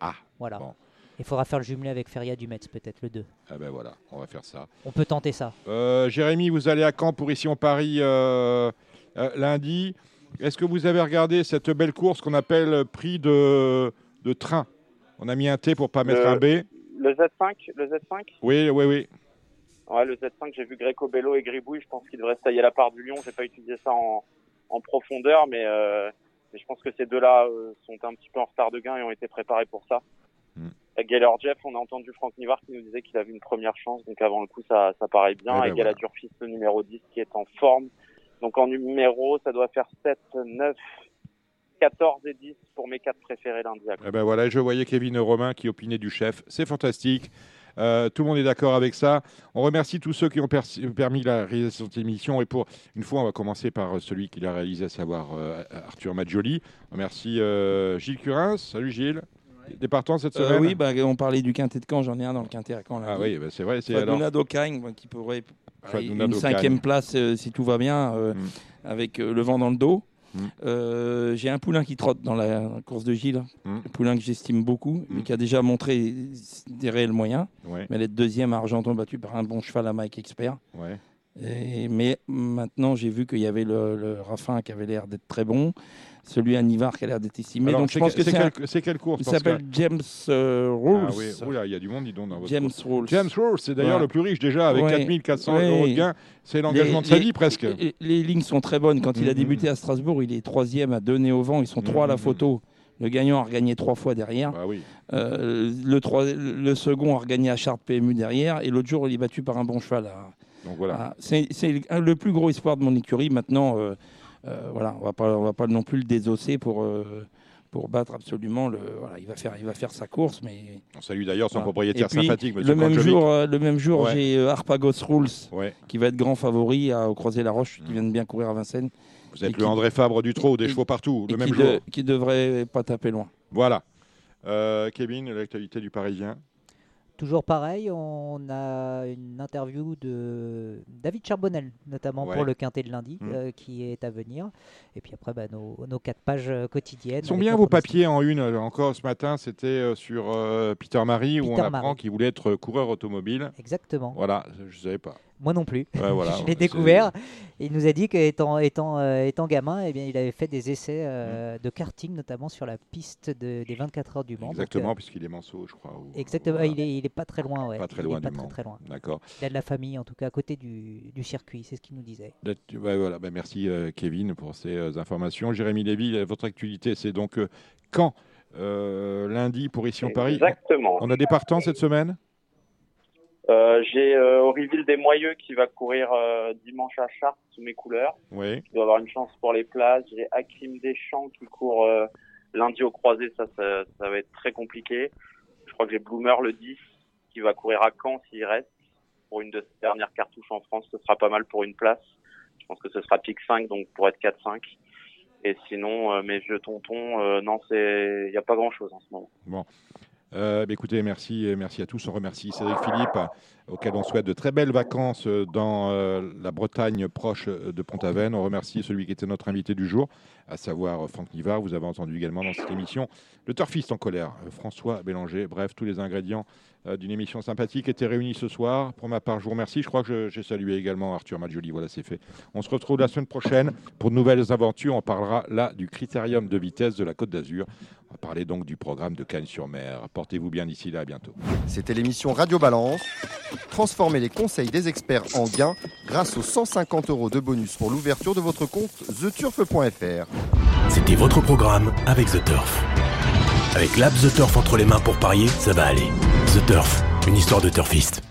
Ah, Voilà. bon. Il faudra faire le jumelé avec Feria du Metz, peut-être le 2. Ah ben voilà, on va faire ça. On peut tenter ça. Euh, Jérémy, vous allez à Caen pour ici en Paris euh, euh, lundi. Est-ce que vous avez regardé cette belle course qu'on appelle prix de, de train? On a mis un T pour pas mettre un B. Le Z5, le Z5 Oui, oui, oui. Ouais, le Z5, j'ai vu Greco Bello et Gribouille. Je pense qu'il devrait se tailler la part du lion. J'ai pas utilisé ça en, en profondeur, mais, euh, mais je pense que ces deux-là euh, sont un petit peu en retard de gain et ont été préparés pour ça. Mm. Avec Geller Jeff, on a entendu Franck Nivard qui nous disait qu'il avait une première chance, donc avant le coup, ça, ça paraît bien. Eh ben et voilà. Galadurfis, le numéro 10, qui est en forme. Donc en numéro, ça doit faire 7, 9, 14 et 10 pour mes quatre préférés lundi. Eh ben voilà, je voyais Kevin Romain qui opinait du chef. C'est fantastique. Euh, tout le monde est d'accord avec ça. On remercie tous ceux qui ont permis la réalisation de cette émission. Et pour une fois, on va commencer par celui qui l'a réalisé, à savoir euh, Arthur Maggioli. On remercie euh, Gilles Curins. Salut Gilles. Des partants cette Euh, semaine oui, bah, on parlait du quintet de Caen, j'en ai un dans le quintet à Caen. Ah oui, bah, c'est vrai. C'est alors... Dokagne, bah, qui pourrait une cinquième place euh, si tout va bien, euh, Mm. avec euh, le vent dans le dos. Mm. Euh, J'ai un poulain qui trotte dans la course de Gilles, Mm. un poulain que j'estime beaucoup, mais Mm. qui a déjà montré des réels moyens. Ouais, Mais elle est deuxième à Argenton battu par un bon cheval à Mike Expert. ouais. Et- mais maintenant, j'ai vu qu'il y avait le, le Raffin qui avait l'air d'être très bon, celui à Nivard qui a l'air d'être estimé. Alors, Donc je pense que- c'est c'est un- quel, c'est quelle course il s'appelle James euh, Rules. Ah oui, Oula, il y a du monde, dis donc, dans votre James. Rules. James Rose, c'est d'ailleurs Ouais. le plus riche déjà, avec Ouais. 4400 Ouais. euros de gain. C'est l'engagement de sa les- vie presque. Les, les lignes sont très bonnes. Quand il a Mhm. débuté à Strasbourg, il est troisième à deux nez au vent. Ils sont trois à la Mhm. photo. Le gagnant a regagné trois fois derrière. Bah oui. Euh, le, trois- le second a regagné à Chartres PMU derrière. Et l'autre jour, il est battu par un bon cheval. à- Donc voilà. à- C'est c'est le plus gros espoir de mon écurie. Maintenant, euh, euh, voilà, on va pas, on va pas non plus le désosser pour, euh, pour battre absolument. Le, voilà, il, va faire, il va faire sa course. Mais, On salue d'ailleurs son voilà. propriétaire puis, sympathique, monsieur le même, jour, euh, le même jour, Ouais. j'ai euh, Harpagos Rules Ouais. qui va être grand favori à, au Croisé-la-Roche, Mm. qui vient de bien courir à Vincennes. Vous êtes le qui- André Fabre du trot, des et- chevaux partout, le même qui, jour. de- qui devrait pas taper loin. Voilà. Euh, Kevin, l'actualité du Parisien. Toujours pareil, on a une interview de David Charbonnel, notamment Ouais. pour le quintet de lundi, Mm. euh, qui est à venir. Et puis après, bah, nos, nos quatre pages euh, quotidiennes. Ils sont bien vos papiers en une. euh, Encore ce matin, c'était sur euh, Peter Marie, où on Peter apprend qu'il voulait être coureur automobile. Exactement. Voilà, je ne savais pas. Moi non plus. Ouais, voilà, je l'ai découvert. Il nous a dit qu'étant étant, euh, étant gamin, eh bien, il avait fait des essais euh, de karting, notamment sur la piste de- des 24 heures du Mans. Exactement, euh, puisqu'il est manceau, je crois. ou- Exactement, voilà. il, est, il est pas très loin. Ouais. Pas très Il est loin pas du très, Mans. très loin. D'accord. Il a de la famille, en tout cas, à côté du, du circuit, c'est ce qu'il nous disait. Là, tu- ouais, voilà. Ben, merci euh, Kevin pour ces euh, informations. Jérémy Lévy, votre actualité, c'est donc euh, quand Euh, Lundi pour ici en Paris? Exactement. On a des partants cette semaine? Euh, J'ai euh, Auriville des Moyeux qui va courir euh, dimanche à Chartres sous mes couleurs. Oui. Il doit avoir une chance pour les places. J'ai Hakim Deschamps qui court euh, lundi au croisé. Ça, ça, ça va être très compliqué. Je crois que j'ai Bloomer le 10 qui va courir à Caen s'il reste. Pour une de ses dernières cartouches en France, ce sera pas mal pour une place. Je pense que ce sera pick 5, donc pour être 4-5. Et sinon, euh, mes vieux tontons, euh, non, c'est, il n'y a pas grand chose en ce moment. Bon. Euh, bah, écoutez, merci, et merci à tous. On remercie Cédric Philippe, euh, auquel on souhaite de très belles vacances euh, dans euh, la Bretagne proche euh, de Pont-Aven. On remercie celui qui était notre invité du jour, à savoir euh, Franck Nivard. Vous avez entendu également dans cette émission le turfiste en colère, euh, François Bélanger. Bref, tous les ingrédients euh, d'une émission sympathique étaient réunis ce soir. Pour ma part, je vous remercie. Je crois que j'ai salué également Arthur Maggioli. Voilà, c'est fait. On se retrouve la semaine prochaine pour de nouvelles aventures. On parlera là du critérium de vitesse de la Côte d'Azur. On va parler donc du programme de Cannes-sur-Mer. Portez-vous bien d'ici là. À bientôt. C'était l'émission Radio Balance. Transformez les conseils des experts en gains grâce aux 150 euros de bonus pour l'ouverture de votre compte theturf.fr. C'était votre programme avec The Turf. Avec l'app The Turf entre les mains pour parier, ça va aller. The Turf, une histoire de turfiste.